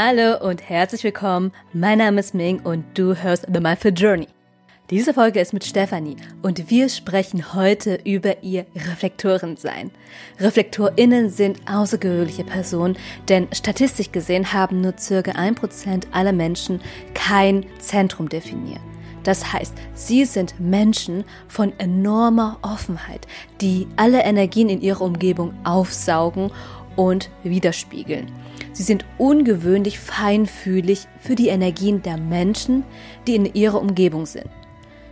Hallo und herzlich willkommen. Mein Name ist Ming und du hörst The Mindful Journey. Diese Folge ist mit Stefanie und wir sprechen heute über ihr Reflektorensein. ReflektorInnen sind außergewöhnliche Personen, denn statistisch gesehen haben nur circa 1% aller Menschen kein Zentrum definiert. Das heißt, sie sind Menschen von enormer Offenheit, die alle Energien in ihrer Umgebung aufsaugen und widerspiegeln. Sie sind ungewöhnlich feinfühlig für die Energien der Menschen, die in ihrer Umgebung sind.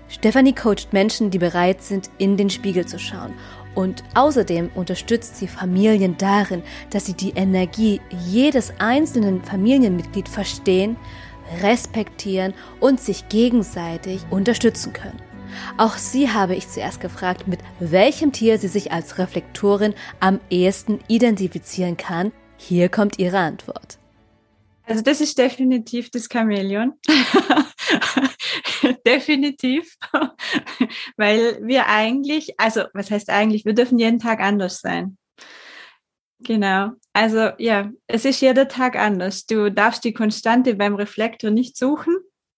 Stefanie coacht Menschen, die bereit sind, in den Spiegel zu schauen. Und außerdem unterstützt sie Familien darin, dass sie die Energie jedes einzelnen Familienmitglied verstehen, respektieren und sich gegenseitig unterstützen können. Auch sie habe ich zuerst gefragt, mit welchem Tier sie sich als Reflektorin am ehesten identifizieren kann. Hier kommt ihre Antwort. Also das ist definitiv das Chamäleon. definitiv. Weil wir eigentlich, also was heißt eigentlich, wir dürfen jeden Tag anders sein. Genau. Also ja, es ist jeder Tag anders. Du darfst die Konstante beim Reflektor nicht suchen.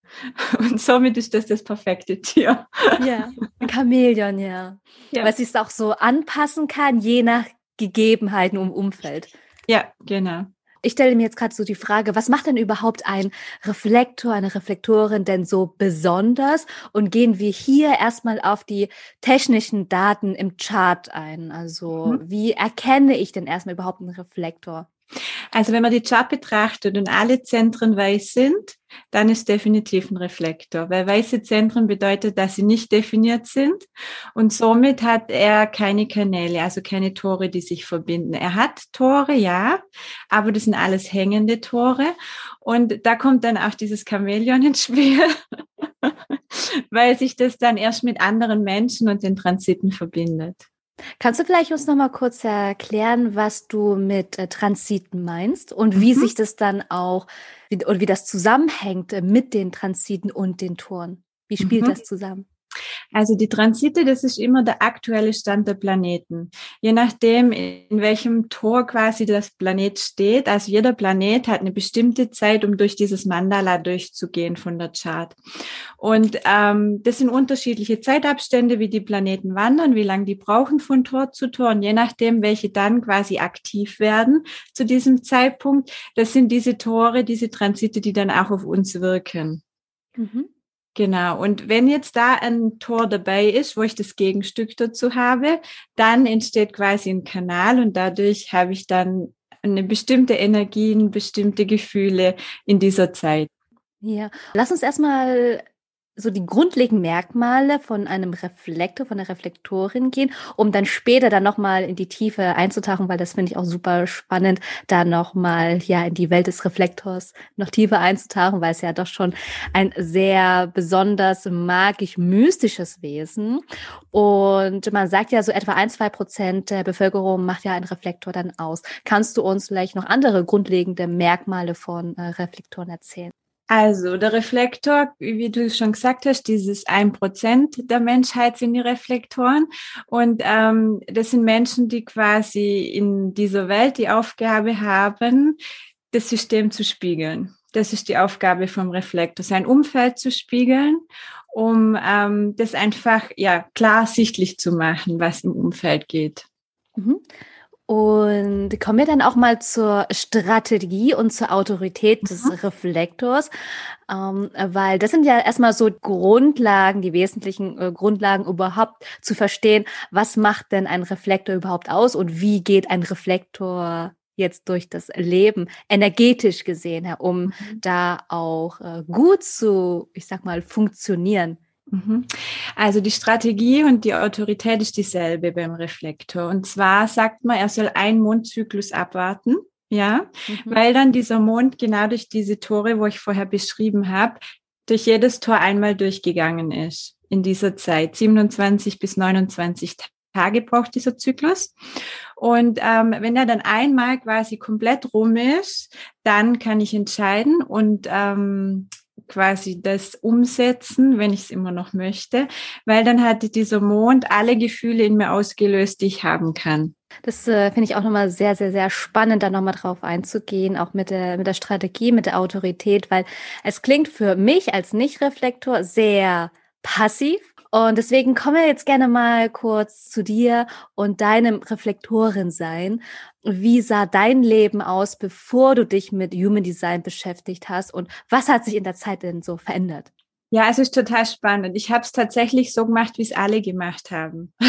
Und somit ist das das perfekte Tier. Ja, ein Chamäleon, ja. ja. Weil es auch so anpassen kann, je nach Gegebenheiten im Umfeld. Ja, genau. Ich stelle mir jetzt gerade so die Frage, was macht denn überhaupt ein Reflektor, eine Reflektorin denn so besonders? Und gehen wir hier erstmal auf die technischen Daten im Chart ein. Also mhm. wie erkenne ich denn erstmal überhaupt einen Reflektor? Also wenn man die Chart betrachtet und alle Zentren weiß sind, dann ist definitiv ein Reflektor, weil weiße Zentren bedeutet, dass sie nicht definiert sind und somit hat er keine Kanäle, also keine Tore, die sich verbinden. Er hat Tore, ja, aber das sind alles hängende Tore und da kommt dann auch dieses Chamäleon ins Spiel, weil sich das dann erst mit anderen Menschen und den Transiten verbindet. Kannst du vielleicht uns noch mal kurz erklären, was du mit äh, Transiten meinst und wie mhm. sich das dann auch oder wie das zusammenhängt äh, mit den Transiten und den Toren? Wie spielt mhm. das zusammen? Also die Transite, das ist immer der aktuelle Stand der Planeten. Je nachdem, in welchem Tor quasi das Planet steht. Also jeder Planet hat eine bestimmte Zeit, um durch dieses Mandala durchzugehen von der Chart. Und ähm, das sind unterschiedliche Zeitabstände, wie die Planeten wandern, wie lange die brauchen von Tor zu Tor. Und je nachdem, welche dann quasi aktiv werden zu diesem Zeitpunkt, das sind diese Tore, diese Transite, die dann auch auf uns wirken. Mhm. Genau. Und wenn jetzt da ein Tor dabei ist, wo ich das Gegenstück dazu habe, dann entsteht quasi ein Kanal und dadurch habe ich dann eine bestimmte Energien, bestimmte Gefühle in dieser Zeit. Ja, lass uns erstmal so die grundlegenden Merkmale von einem Reflektor, von einer Reflektorin gehen, um dann später dann nochmal in die Tiefe einzutauchen, weil das finde ich auch super spannend, da nochmal ja in die Welt des Reflektors noch tiefer einzutauchen, weil es ja doch schon ein sehr besonders magisch-mystisches Wesen. Und man sagt ja so etwa ein, zwei Prozent der Bevölkerung macht ja ein Reflektor dann aus. Kannst du uns vielleicht noch andere grundlegende Merkmale von äh, Reflektoren erzählen? Also der Reflektor, wie du schon gesagt hast, dieses ein Prozent der Menschheit sind die Reflektoren. Und ähm, das sind Menschen, die quasi in dieser Welt die Aufgabe haben, das System zu spiegeln. Das ist die Aufgabe vom Reflektor, sein Umfeld zu spiegeln, um ähm, das einfach ja klar sichtlich zu machen, was im Umfeld geht. Mhm. Und kommen wir dann auch mal zur Strategie und zur Autorität des mhm. Reflektors, ähm, weil das sind ja erstmal so Grundlagen, die wesentlichen äh, Grundlagen überhaupt zu verstehen, was macht denn ein Reflektor überhaupt aus und wie geht ein Reflektor jetzt durch das Leben energetisch gesehen, um mhm. da auch äh, gut zu, ich sag mal, funktionieren. Mhm. Also die Strategie und die Autorität ist dieselbe beim Reflektor. Und zwar sagt man, er soll einen Mondzyklus abwarten. Ja, mhm. weil dann dieser Mond genau durch diese Tore, wo ich vorher beschrieben habe, durch jedes Tor einmal durchgegangen ist in dieser Zeit. 27 bis 29 Tage braucht dieser Zyklus. Und ähm, wenn er dann einmal quasi komplett rum ist, dann kann ich entscheiden und ähm, quasi das umsetzen, wenn ich es immer noch möchte, weil dann hatte dieser Mond alle Gefühle in mir ausgelöst, die ich haben kann. Das äh, finde ich auch nochmal sehr, sehr, sehr spannend, da nochmal drauf einzugehen, auch mit der, mit der Strategie, mit der Autorität, weil es klingt für mich als Nicht-Reflektor sehr passiv. Und deswegen komme jetzt gerne mal kurz zu dir und deinem Reflektoren sein. Wie sah dein Leben aus, bevor du dich mit Human Design beschäftigt hast? Und was hat sich in der Zeit denn so verändert? Ja, es ist total spannend. Ich habe es tatsächlich so gemacht, wie es alle gemacht haben.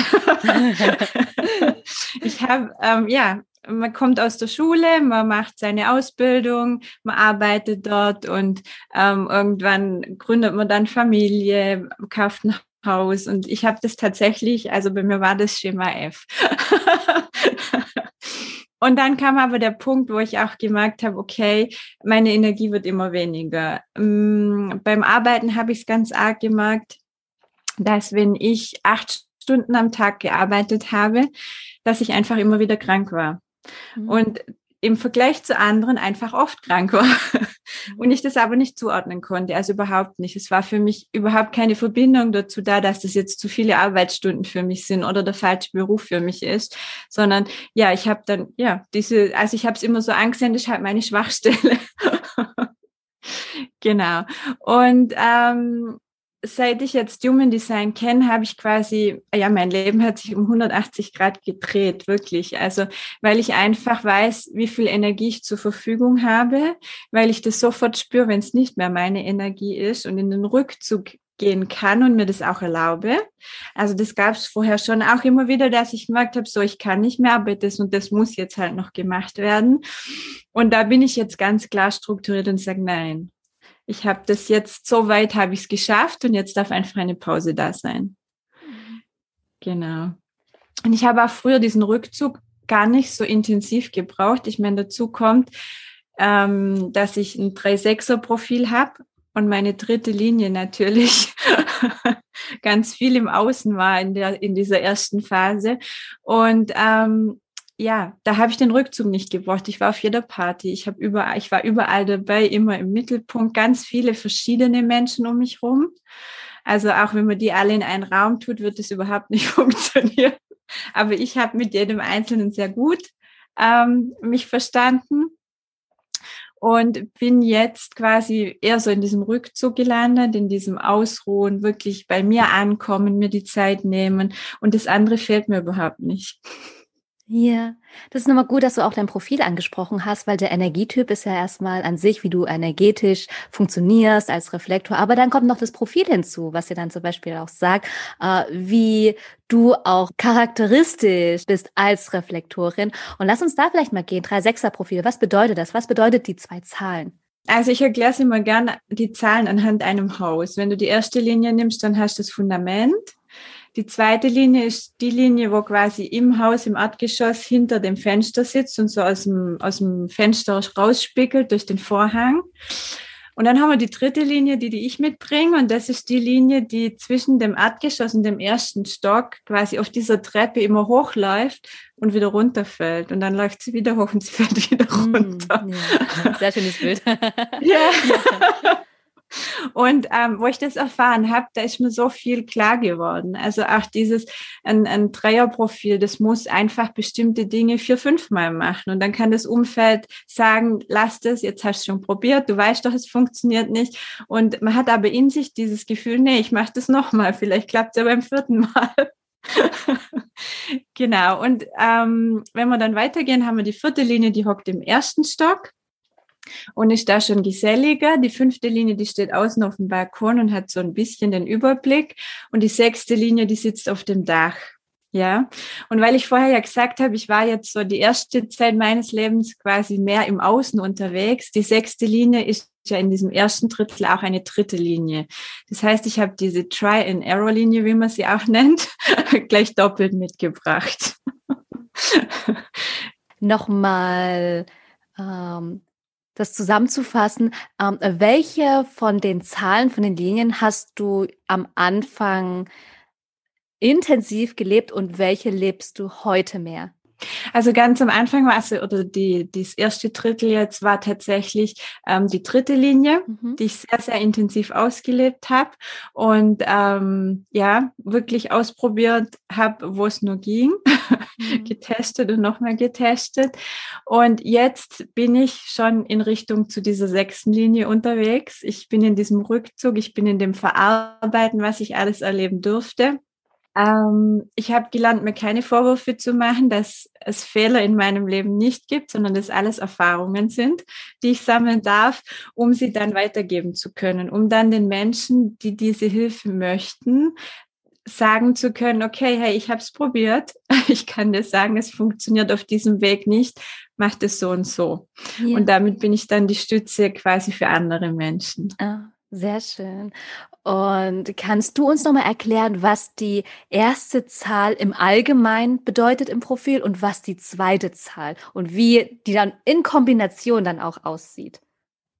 ich habe, ähm, ja, man kommt aus der Schule, man macht seine Ausbildung, man arbeitet dort und ähm, irgendwann gründet man dann Familie, kauft ein Haus und ich habe das tatsächlich, also bei mir war das Schema F. Und dann kam aber der Punkt, wo ich auch gemerkt habe, okay, meine Energie wird immer weniger. Ähm, beim Arbeiten habe ich es ganz arg gemerkt, dass wenn ich acht Stunden am Tag gearbeitet habe, dass ich einfach immer wieder krank war. Mhm. Und im Vergleich zu anderen einfach oft krank war und ich das aber nicht zuordnen konnte, also überhaupt nicht. Es war für mich überhaupt keine Verbindung dazu da, dass das jetzt zu viele Arbeitsstunden für mich sind oder der falsche Beruf für mich ist, sondern ja, ich habe dann ja diese, also ich habe es immer so angesehen, das ist halt meine Schwachstelle. genau. Und ähm, seit ich jetzt Human Design kenne, habe ich quasi, ja, mein Leben hat sich um 180 Grad gedreht, wirklich. Also, weil ich einfach weiß, wie viel Energie ich zur Verfügung habe, weil ich das sofort spüre, wenn es nicht mehr meine Energie ist und in den Rückzug gehen kann und mir das auch erlaube. Also das gab es vorher schon auch immer wieder, dass ich gemerkt habe, so ich kann nicht mehr, aber das und das muss jetzt halt noch gemacht werden. Und da bin ich jetzt ganz klar strukturiert und sage, nein, ich habe das jetzt, so weit habe ich es geschafft und jetzt darf einfach eine Pause da sein. Genau. Und ich habe auch früher diesen Rückzug gar nicht so intensiv gebraucht. Ich meine, dazu kommt, ähm, dass ich ein 3-6er-Profil habe und meine dritte Linie natürlich ganz viel im Außen war in, der, in dieser ersten Phase. Und ähm, ja, da habe ich den Rückzug nicht gebraucht. Ich war auf jeder Party, ich habe überall, ich war überall dabei, immer im Mittelpunkt, ganz viele verschiedene Menschen um mich rum. Also auch wenn man die alle in einen Raum tut, wird es überhaupt nicht funktionieren. Aber ich habe mit jedem Einzelnen sehr gut ähm, mich verstanden und bin jetzt quasi eher so in diesem Rückzug gelandet, in diesem Ausruhen, wirklich bei mir ankommen, mir die Zeit nehmen und das andere fehlt mir überhaupt nicht. Ja, das ist nochmal gut, dass du auch dein Profil angesprochen hast, weil der Energietyp ist ja erstmal an sich, wie du energetisch funktionierst als Reflektor. Aber dann kommt noch das Profil hinzu, was dir dann zum Beispiel auch sagt, äh, wie du auch charakteristisch bist als Reflektorin. Und lass uns da vielleicht mal gehen. 3-6er-Profil. Was bedeutet das? Was bedeutet die zwei Zahlen? Also ich erkläre sie immer gerne die Zahlen anhand einem Haus. Wenn du die erste Linie nimmst, dann hast du das Fundament. Die zweite Linie ist die Linie, wo quasi im Haus, im Erdgeschoss hinter dem Fenster sitzt und so aus dem, aus dem Fenster rausspiegelt durch den Vorhang. Und dann haben wir die dritte Linie, die, die ich mitbringe. Und das ist die Linie, die zwischen dem Erdgeschoss und dem ersten Stock quasi auf dieser Treppe immer hochläuft und wieder runterfällt. Und dann läuft sie wieder hoch und sie fällt wieder hm, runter. Ja, sehr schönes Bild. ja. Und ähm, wo ich das erfahren habe, da ist mir so viel klar geworden. Also auch dieses ein, ein Dreierprofil, das muss einfach bestimmte Dinge vier, fünfmal machen. Und dann kann das Umfeld sagen, lass das, jetzt hast du schon probiert, du weißt doch, es funktioniert nicht. Und man hat aber in sich dieses Gefühl, nee, ich mache das nochmal, vielleicht klappt es ja beim vierten Mal. genau. Und ähm, wenn wir dann weitergehen, haben wir die vierte Linie, die hockt im ersten Stock und ist da schon geselliger. Die fünfte Linie, die steht außen auf dem Balkon und hat so ein bisschen den Überblick. Und die sechste Linie, die sitzt auf dem Dach. Ja, und weil ich vorher ja gesagt habe, ich war jetzt so die erste Zeit meines Lebens quasi mehr im Außen unterwegs. Die sechste Linie ist ja in diesem ersten Drittel auch eine dritte Linie. Das heißt, ich habe diese Try-and-Error-Linie, wie man sie auch nennt, gleich doppelt mitgebracht. Nochmal ähm, das zusammenzufassen, ähm, welche von den Zahlen, von den Linien hast du am Anfang intensiv gelebt und welche lebst du heute mehr? Also ganz am Anfang war es, oder die, das erste Drittel jetzt war tatsächlich ähm, die dritte Linie, mhm. die ich sehr, sehr intensiv ausgelebt habe und ähm, ja, wirklich ausprobiert habe, wo es nur ging, mhm. getestet und nochmal getestet. Und jetzt bin ich schon in Richtung zu dieser sechsten Linie unterwegs. Ich bin in diesem Rückzug, ich bin in dem Verarbeiten, was ich alles erleben durfte. Ähm, ich habe gelernt, mir keine Vorwürfe zu machen, dass es Fehler in meinem Leben nicht gibt, sondern dass alles Erfahrungen sind, die ich sammeln darf, um sie dann weitergeben zu können, um dann den Menschen, die diese Hilfe möchten, sagen zu können, okay, hey, ich habe es probiert, ich kann dir sagen, es funktioniert auf diesem Weg nicht, mach das so und so. Ja. Und damit bin ich dann die Stütze quasi für andere Menschen. Ah, sehr schön. Und kannst du uns nochmal erklären, was die erste Zahl im Allgemeinen bedeutet im Profil und was die zweite Zahl und wie die dann in Kombination dann auch aussieht?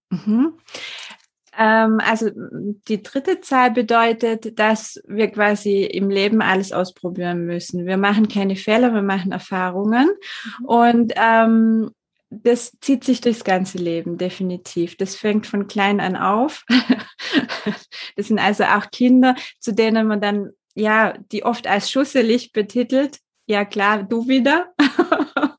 Mhm. Ähm, also die dritte Zahl bedeutet, dass wir quasi im Leben alles ausprobieren müssen. Wir machen keine Fehler, wir machen Erfahrungen. Mhm. Und ähm, das zieht sich durchs ganze Leben, definitiv. Das fängt von klein an auf. das sind also auch Kinder, zu denen man dann, ja, die oft als schusselig betitelt. Ja, klar, du wieder.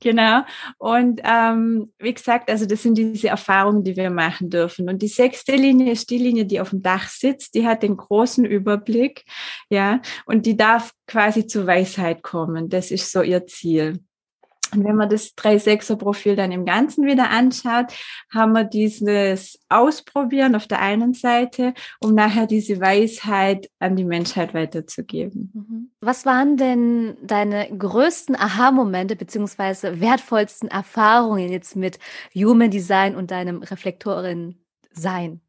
genau. Und ähm, wie gesagt, also das sind diese Erfahrungen, die wir machen dürfen. Und die sechste Linie ist die Linie, die auf dem Dach sitzt. Die hat den großen Überblick, ja, und die darf quasi zur Weisheit kommen. Das ist so ihr Ziel. Und wenn man das 3-6er-Profil dann im Ganzen wieder anschaut, haben wir dieses Ausprobieren auf der einen Seite, um nachher diese Weisheit an die Menschheit weiterzugeben. Mhm. Was waren denn deine größten Aha-Momente beziehungsweise wertvollsten Erfahrungen jetzt mit Human Design und deinem Reflektorin-Sein?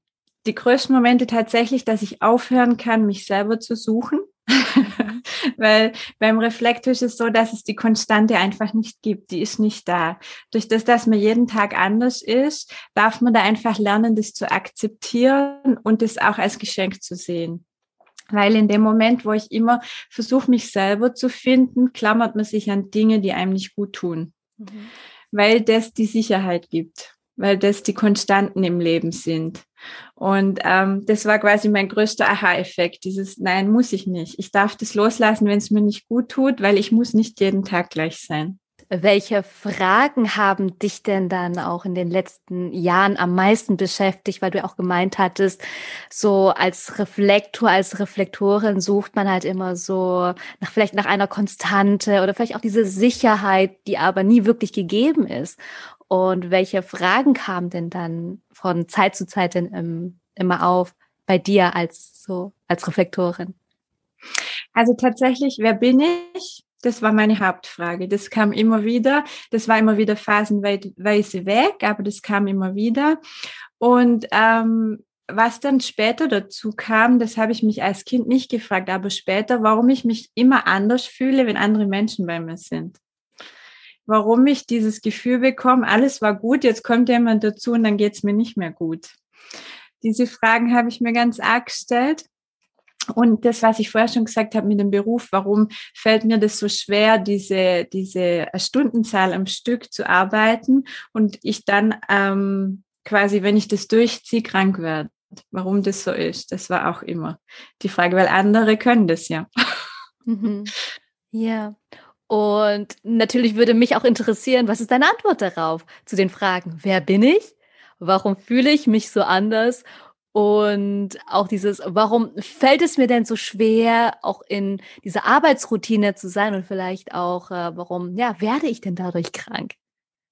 Die größten Momente tatsächlich, dass ich aufhören kann, mich selber zu suchen Weil beim Reflektor ist es so, dass es die Konstante einfach nicht gibt. Die ist nicht da. Durch das, dass man jeden Tag anders ist, darf man da einfach lernen, das zu akzeptieren und das auch als Geschenk zu sehen. Weil in dem Moment, wo ich immer versuche, mich selber zu finden, klammert man sich an Dinge, die einem nicht gut tun. Mhm. Weil das die Sicherheit gibt weil das die Konstanten im Leben sind. Und ähm, das war quasi mein größter Aha-Effekt, dieses Nein, muss ich nicht. Ich darf das loslassen, wenn es mir nicht gut tut, weil ich muss nicht jeden Tag gleich sein. Welche Fragen haben dich denn dann auch in den letzten Jahren am meisten beschäftigt, weil du auch gemeint hattest, so als Reflektor, als Reflektorin sucht man halt immer so nach vielleicht nach einer Konstante oder vielleicht auch diese Sicherheit, die aber nie wirklich gegeben ist. Und welche Fragen kamen denn dann von Zeit zu Zeit denn ähm, immer auf bei dir als so als Reflektorin? Also tatsächlich, wer bin ich? Das war meine Hauptfrage. Das kam immer wieder. Das war immer wieder phasenweise weg, aber das kam immer wieder. Und ähm, was dann später dazu kam, das habe ich mich als Kind nicht gefragt, aber später, warum ich mich immer anders fühle, wenn andere Menschen bei mir sind warum ich dieses Gefühl bekomme, alles war gut, jetzt kommt jemand dazu und dann geht es mir nicht mehr gut. Diese Fragen habe ich mir ganz arg gestellt. Und das, was ich vorher schon gesagt habe mit dem Beruf, warum fällt mir das so schwer, diese, diese Stundenzahl am Stück zu arbeiten und ich dann ähm, quasi, wenn ich das durchziehe, krank werde. Warum das so ist, das war auch immer die Frage, weil andere können das ja. Mhm. Ja, und natürlich würde mich auch interessieren, was ist deine Antwort darauf zu den Fragen, wer bin ich? Warum fühle ich mich so anders? Und auch dieses, warum fällt es mir denn so schwer, auch in dieser Arbeitsroutine zu sein und vielleicht auch, äh, warum, ja, werde ich denn dadurch krank?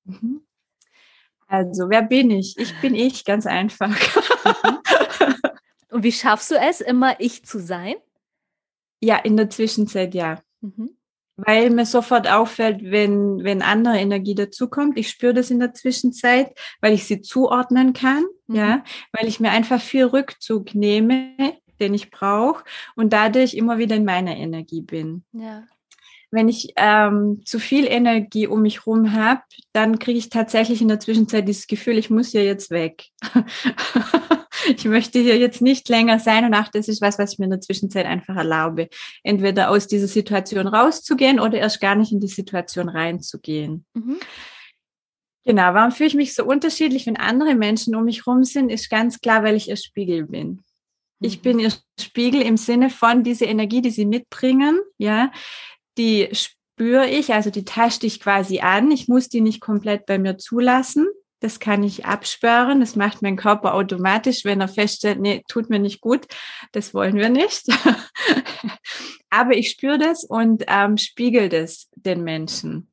Mhm. Also, wer bin ich? Ich bin ich, ganz einfach. Mhm. Und wie schaffst du es, immer ich zu sein? Ja, in der Zwischenzeit ja. Mhm weil mir sofort auffällt, wenn, wenn andere Energie dazukommt. Ich spüre das in der Zwischenzeit, weil ich sie zuordnen kann, mhm. ja, weil ich mir einfach viel Rückzug nehme, den ich brauche und dadurch immer wieder in meiner Energie bin. Ja. Wenn ich ähm, zu viel Energie um mich rum habe, dann kriege ich tatsächlich in der Zwischenzeit dieses Gefühl, ich muss ja jetzt weg. ich möchte hier jetzt nicht länger sein und auch das ist was, was ich mir in der Zwischenzeit einfach erlaube. Entweder aus dieser Situation rauszugehen oder erst gar nicht in die Situation reinzugehen. Mhm. Genau, warum fühle ich mich so unterschiedlich, wenn andere Menschen um mich herum sind, ist ganz klar, weil ich ihr Spiegel bin. Ich mhm. bin ihr Spiegel im Sinne von diese Energie, die sie mitbringen, ja, die spüre ich, also die taste ich quasi an. Ich muss die nicht komplett bei mir zulassen. Das kann ich absperren. Das macht mein Körper automatisch, wenn er feststellt, nee, tut mir nicht gut. Das wollen wir nicht. Aber ich spüre das und ähm, spiegel das den Menschen.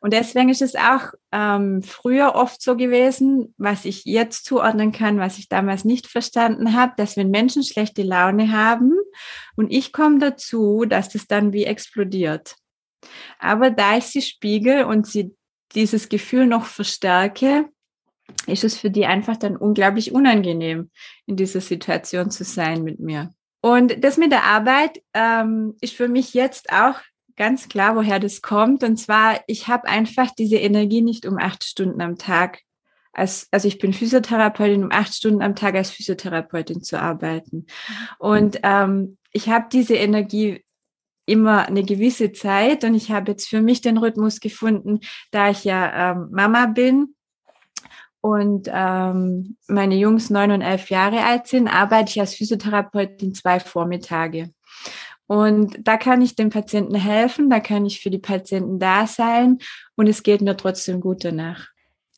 Und deswegen ist es auch ähm, früher oft so gewesen, was ich jetzt zuordnen kann, was ich damals nicht verstanden habe, dass wenn Menschen schlechte Laune haben und ich komme dazu, dass das dann wie explodiert. Aber da ich sie spiegel und sie dieses Gefühl noch verstärke, ist es für die einfach dann unglaublich unangenehm, in dieser Situation zu sein mit mir. Und das mit der Arbeit ähm, ist für mich jetzt auch ganz klar, woher das kommt. Und zwar, ich habe einfach diese Energie nicht um acht Stunden am Tag. Als, also ich bin Physiotherapeutin, um acht Stunden am Tag als Physiotherapeutin zu arbeiten. Und ähm, ich habe diese Energie immer eine gewisse Zeit und ich habe jetzt für mich den Rhythmus gefunden, da ich ja ähm, Mama bin und ähm, meine Jungs neun und elf Jahre alt sind, arbeite ich als Physiotherapeutin zwei Vormittage. Und da kann ich den Patienten helfen, da kann ich für die Patienten da sein und es geht mir trotzdem gut danach.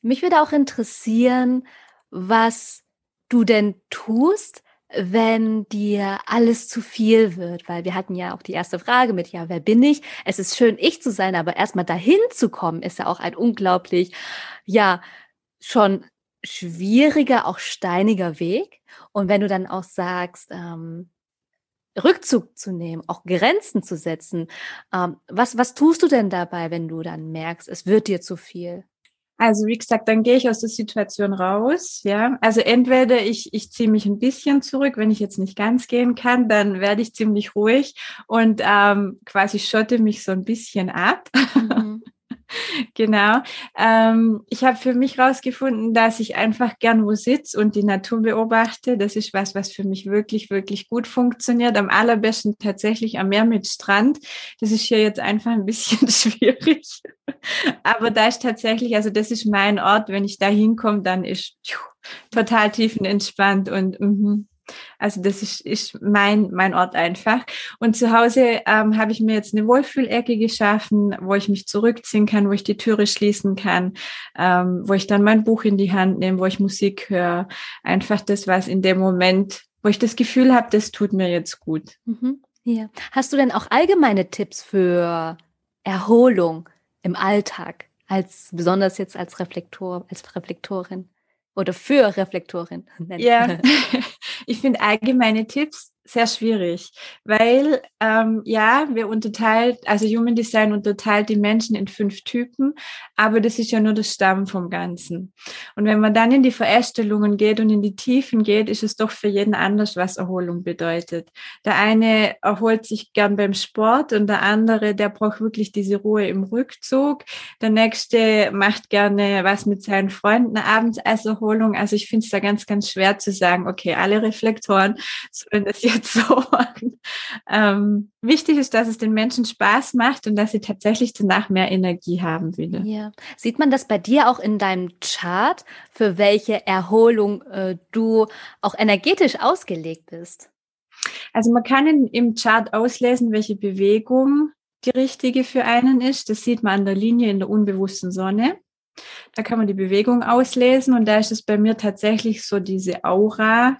Mich würde auch interessieren, was du denn tust, wenn dir alles zu viel wird, weil wir hatten ja auch die erste Frage mit, ja, wer bin ich? Es ist schön, ich zu sein, aber erstmal dahin zu kommen, ist ja auch ein unglaublich, ja, schon schwieriger, auch steiniger Weg. Und wenn du dann auch sagst, ähm, Rückzug zu nehmen, auch Grenzen zu setzen. Ähm, was, was tust du denn dabei, wenn du dann merkst, es wird dir zu viel? Also wie gesagt, dann gehe ich aus der Situation raus. Ja, also entweder ich ich ziehe mich ein bisschen zurück, wenn ich jetzt nicht ganz gehen kann, dann werde ich ziemlich ruhig und ähm, quasi schotte mich so ein bisschen ab. Mhm. genau. Ähm, ich habe für mich rausgefunden, dass ich einfach gern wo sitze und die Natur beobachte. Das ist was, was für mich wirklich, wirklich gut funktioniert. Am allerbesten tatsächlich am Meer mit Strand. Das ist hier jetzt einfach ein bisschen schwierig. Aber da ist tatsächlich, also das ist mein Ort. Wenn ich da hinkomme, dann ist pfiuh, total tiefenentspannt und mm, also das ist, ist mein, mein Ort einfach. Und zu Hause ähm, habe ich mir jetzt eine Wohlfühlecke geschaffen, wo ich mich zurückziehen kann, wo ich die Türe schließen kann, ähm, wo ich dann mein Buch in die Hand nehme, wo ich Musik höre. Einfach das, was in dem Moment, wo ich das Gefühl habe, das tut mir jetzt gut. Mhm. Ja. Hast du denn auch allgemeine Tipps für Erholung im Alltag, als besonders jetzt als Reflektor, als Reflektorin? Oder für Reflektorin nennen. Ja, ich finde allgemeine Tipps sehr schwierig, weil ähm, ja, wir unterteilt, also Human Design unterteilt die Menschen in fünf Typen, aber das ist ja nur das Stamm vom Ganzen. Und wenn man dann in die Verästelungen geht und in die Tiefen geht, ist es doch für jeden anders, was Erholung bedeutet. Der eine erholt sich gern beim Sport und der andere, der braucht wirklich diese Ruhe im Rückzug. Der nächste macht gerne was mit seinen Freunden abends als Erholung. Also ich finde es da ganz, ganz schwer zu sagen, okay, alle Reflektoren sollen das jetzt machen. Ähm, wichtig ist, dass es den Menschen Spaß macht und dass sie tatsächlich danach mehr Energie haben wieder. Ja. Sieht man das bei dir auch in deinem Chart, für welche Erholung äh, du auch energetisch ausgelegt bist? Also man kann in, im Chart auslesen, welche Bewegung die richtige für einen ist. Das sieht man an der Linie in der unbewussten Sonne. Da kann man die Bewegung auslesen und da ist es bei mir tatsächlich so diese Aura,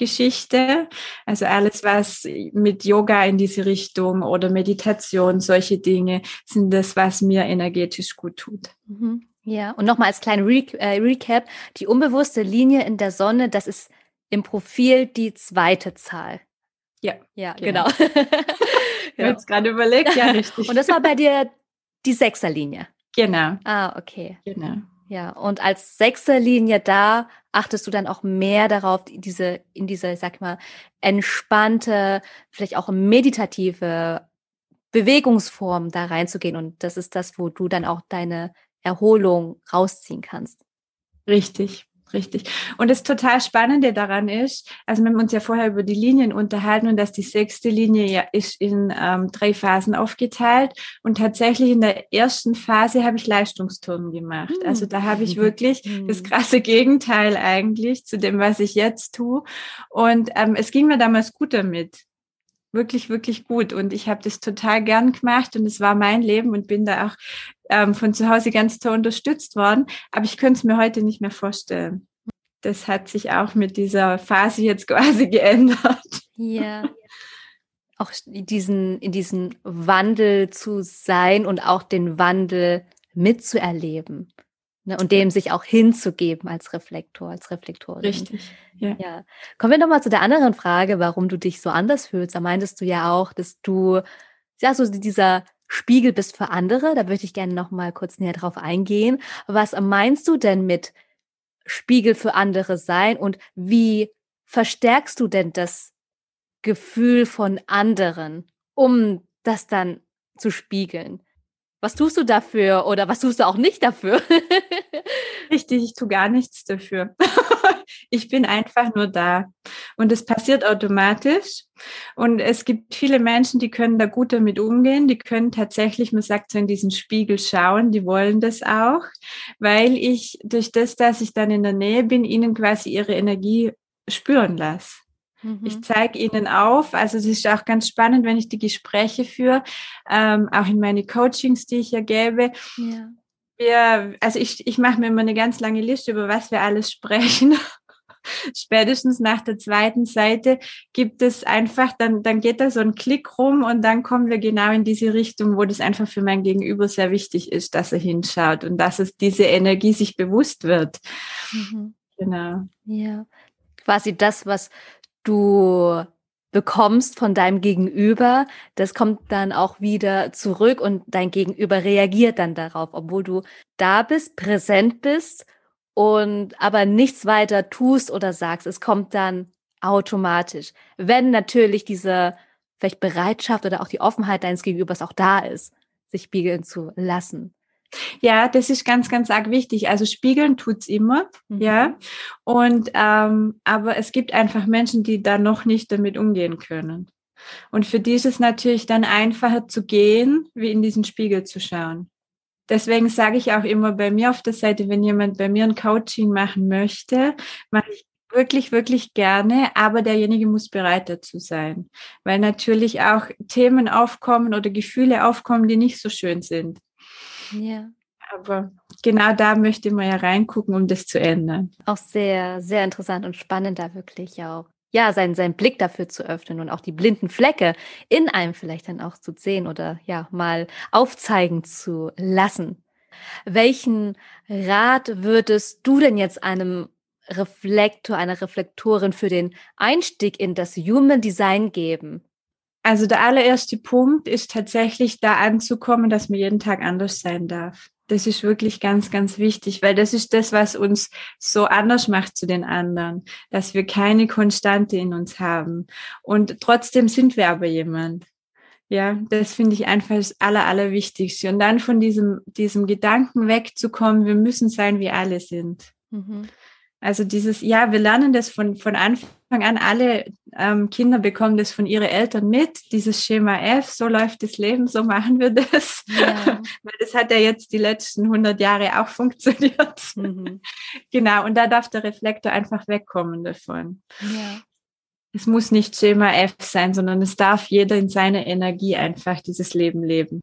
Geschichte. Also alles, was mit Yoga in diese Richtung oder Meditation, solche Dinge, sind das, was mir energetisch gut tut. Mhm. Ja, und nochmal als kleinen Re äh, Recap, die unbewusste Linie in der Sonne, das ist im Profil die zweite Zahl. Ja. Ja, genau. genau. Ich habe jetzt gerade überlegt, ja, richtig. Und das war bei dir die Sechserlinie. Genau. Ah, okay. Genau. Ja, und als sechste Linie da achtest du dann auch mehr darauf, diese, in diese, sag mal, entspannte, vielleicht auch meditative Bewegungsform da reinzugehen. Und das ist das, wo du dann auch deine Erholung rausziehen kannst. Richtig. Richtig. Und das total Spannende daran ist, also wir haben uns ja vorher über die Linien unterhalten und dass die sechste Linie ja ist in ähm, drei Phasen aufgeteilt. Und tatsächlich in der ersten Phase habe ich Leistungsturnen gemacht. Mhm. Also da habe ich wirklich mhm. das krasse Gegenteil eigentlich zu dem, was ich jetzt tue. Und ähm, es ging mir damals gut damit wirklich, wirklich gut. Und ich habe das total gern gemacht und es war mein Leben und bin da auch ähm, von zu Hause ganz toll unterstützt worden. Aber ich könnte es mir heute nicht mehr vorstellen. Das hat sich auch mit dieser Phase jetzt quasi geändert. Ja. Auch diesen, in diesen Wandel zu sein und auch den Wandel mitzuerleben. Ne, und dem sich auch hinzugeben als Reflektor, als Reflektorin. Richtig. Ja. ja. Kommen wir nochmal zu der anderen Frage, warum du dich so anders fühlst. Da meintest du ja auch, dass du ja so dieser Spiegel bist für andere. Da würde ich gerne noch mal kurz näher drauf eingehen. Was meinst du denn mit Spiegel für andere sein und wie verstärkst du denn das Gefühl von anderen, um das dann zu spiegeln? Was tust du dafür oder was tust du auch nicht dafür? Richtig, ich tue gar nichts dafür. ich bin einfach nur da. Und es passiert automatisch. Und es gibt viele Menschen, die können da gut damit umgehen. Die können tatsächlich, man sagt so in diesen Spiegel schauen, die wollen das auch, weil ich durch das, dass ich dann in der Nähe bin, ihnen quasi ihre Energie spüren lasse. Mhm. Ich zeige ihnen auf, also es ist auch ganz spannend, wenn ich die Gespräche führe, ähm, auch in meine Coachings, die ich ja gebe. Ja. Wir, also ich, ich mache mir immer eine ganz lange Liste, über was wir alles sprechen. Spätestens nach der zweiten Seite gibt es einfach, dann, dann geht da so ein Klick rum und dann kommen wir genau in diese Richtung, wo das einfach für mein Gegenüber sehr wichtig ist, dass er hinschaut und dass es diese Energie sich bewusst wird. Mhm. Genau. Ja. Quasi das, was du bekommst von deinem Gegenüber, das kommt dann auch wieder zurück und dein Gegenüber reagiert dann darauf, obwohl du da bist, präsent bist und aber nichts weiter tust oder sagst. Es kommt dann automatisch, wenn natürlich diese vielleicht Bereitschaft oder auch die Offenheit deines Gegenübers auch da ist, sich spiegeln zu lassen. Ja, das ist ganz, ganz arg wichtig. Also spiegeln tut's immer, mhm. ja. Und ähm, aber es gibt einfach Menschen, die da noch nicht damit umgehen können. Und für die ist es natürlich dann einfacher zu gehen, wie in diesen Spiegel zu schauen. Deswegen sage ich auch immer bei mir auf der Seite, wenn jemand bei mir ein Coaching machen möchte, mache ich wirklich, wirklich gerne, aber derjenige muss bereit dazu sein, weil natürlich auch Themen aufkommen oder Gefühle aufkommen, die nicht so schön sind. Ja. Aber genau da möchte man ja reingucken, um das zu ändern. Auch sehr, sehr interessant und spannend da wirklich auch. Ja, seinen, seinen Blick dafür zu öffnen und auch die blinden Flecke in einem vielleicht dann auch zu sehen oder ja, mal aufzeigen zu lassen. Welchen Rat würdest du denn jetzt einem Reflektor, einer Reflektorin für den Einstieg in das Human Design geben? Also der allererste Punkt ist tatsächlich da anzukommen, dass man jeden Tag anders sein darf. Das ist wirklich ganz, ganz wichtig, weil das ist das, was uns so anders macht zu den anderen, dass wir keine Konstante in uns haben. Und trotzdem sind wir aber jemand. Ja, das finde ich einfach das Aller, Allerwichtigste. Und dann von diesem, diesem Gedanken wegzukommen, wir müssen sein, wie alle sind. Mhm. Also dieses, ja, wir lernen das von, von Anfang an. Alle ähm, Kinder bekommen das von ihren Eltern mit, dieses Schema F, so läuft das Leben, so machen wir das. Ja. Weil das hat ja jetzt die letzten 100 Jahre auch funktioniert. Mhm. Genau, und da darf der Reflektor einfach wegkommen davon. Ja. Es muss nicht Schema F sein, sondern es darf jeder in seiner Energie einfach dieses Leben leben.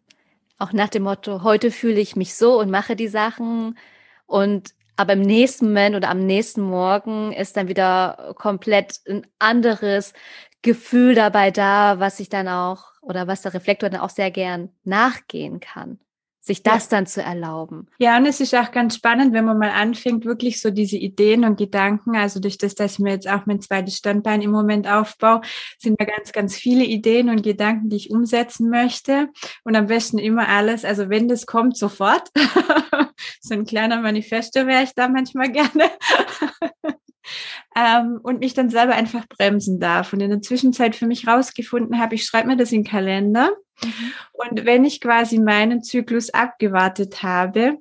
Auch nach dem Motto, heute fühle ich mich so und mache die Sachen und aber im nächsten Moment oder am nächsten Morgen ist dann wieder komplett ein anderes Gefühl dabei da, was ich dann auch oder was der Reflektor dann auch sehr gern nachgehen kann sich das ja. dann zu erlauben. Ja, und es ist auch ganz spannend, wenn man mal anfängt, wirklich so diese Ideen und Gedanken, also durch das, dass ich mir jetzt auch mein zweites Standbein im Moment aufbaue, sind da ganz, ganz viele Ideen und Gedanken, die ich umsetzen möchte. Und am besten immer alles, also wenn das kommt, sofort. so ein kleiner Manifesto wäre ich da manchmal gerne. ähm, und mich dann selber einfach bremsen darf. Und in der Zwischenzeit für mich rausgefunden habe, ich schreibe mir das in den Kalender. Mhm. Und wenn ich quasi meinen Zyklus abgewartet habe,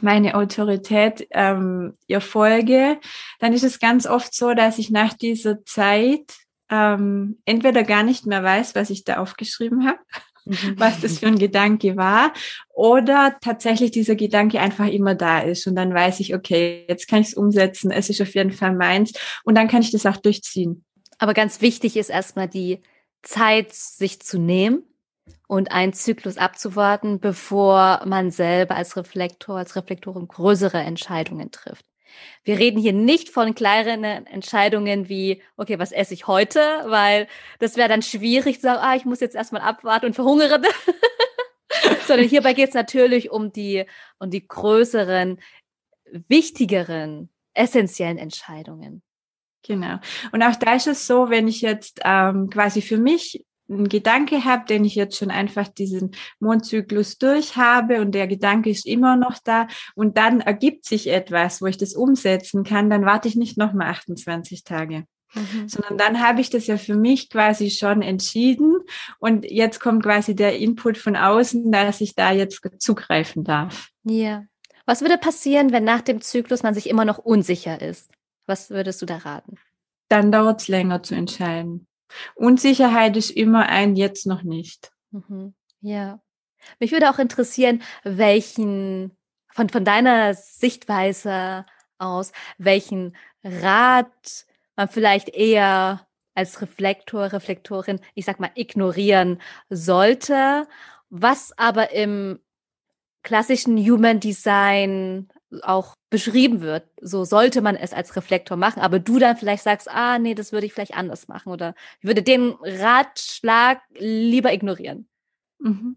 meine Autorität ähm, ihr folge, dann ist es ganz oft so, dass ich nach dieser Zeit ähm, entweder gar nicht mehr weiß, was ich da aufgeschrieben habe. was das für ein Gedanke war, oder tatsächlich dieser Gedanke einfach immer da ist und dann weiß ich, okay, jetzt kann ich es umsetzen, es ist auf jeden Fall meins und dann kann ich das auch durchziehen. Aber ganz wichtig ist erstmal die Zeit, sich zu nehmen und einen Zyklus abzuwarten, bevor man selber als Reflektor, als Reflektorin größere Entscheidungen trifft. Wir reden hier nicht von kleineren Entscheidungen wie, okay, was esse ich heute? Weil das wäre dann schwierig zu sagen, ah, ich muss jetzt erstmal abwarten und verhungere. Sondern hierbei geht es natürlich um die, um die größeren, wichtigeren, essentiellen Entscheidungen. Genau. Und auch da ist es so, wenn ich jetzt ähm, quasi für mich einen Gedanke habe, den ich jetzt schon einfach diesen Mondzyklus durch habe und der Gedanke ist immer noch da und dann ergibt sich etwas, wo ich das umsetzen kann, dann warte ich nicht nochmal 28 Tage. Mhm. Sondern dann habe ich das ja für mich quasi schon entschieden und jetzt kommt quasi der Input von außen, dass ich da jetzt zugreifen darf. Ja. Was würde passieren, wenn nach dem Zyklus man sich immer noch unsicher ist? Was würdest du da raten? Dann dauert es länger zu entscheiden. Unsicherheit ist immer ein jetzt noch nicht. Mhm. Ja. Mich würde auch interessieren, welchen, von, von deiner Sichtweise aus, welchen Rat man vielleicht eher als Reflektor, Reflektorin, ich sag mal, ignorieren sollte, was aber im klassischen Human Design auch beschrieben wird. So sollte man es als Reflektor machen, aber du dann vielleicht sagst, ah, nee, das würde ich vielleicht anders machen oder ich würde den Ratschlag lieber ignorieren. Mhm.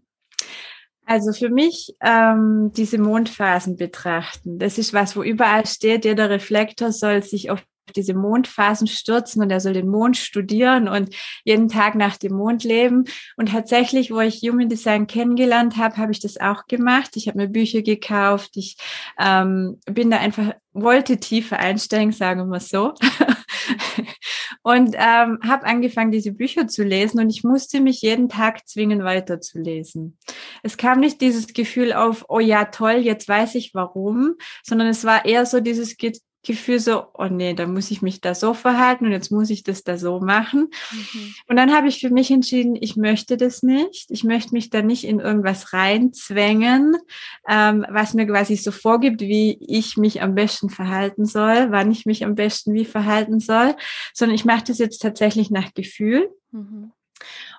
Also für mich ähm, diese Mondphasen betrachten. Das ist was, wo überall steht, jeder Reflektor soll sich auf diese Mondphasen stürzen und er soll den Mond studieren und jeden Tag nach dem Mond leben. Und tatsächlich, wo ich Human Design kennengelernt habe, habe ich das auch gemacht. Ich habe mir Bücher gekauft. Ich ähm, bin da einfach, wollte tiefer einsteigen, sagen wir so. und ähm, habe angefangen, diese Bücher zu lesen und ich musste mich jeden Tag zwingen, weiterzulesen. Es kam nicht dieses Gefühl auf, oh ja, toll, jetzt weiß ich warum, sondern es war eher so dieses Gefühl so, oh nee, da muss ich mich da so verhalten und jetzt muss ich das da so machen. Mhm. Und dann habe ich für mich entschieden, ich möchte das nicht. Ich möchte mich da nicht in irgendwas reinzwängen, ähm, was mir quasi so vorgibt, wie ich mich am besten verhalten soll, wann ich mich am besten wie verhalten soll, sondern ich mache das jetzt tatsächlich nach Gefühl. Mhm.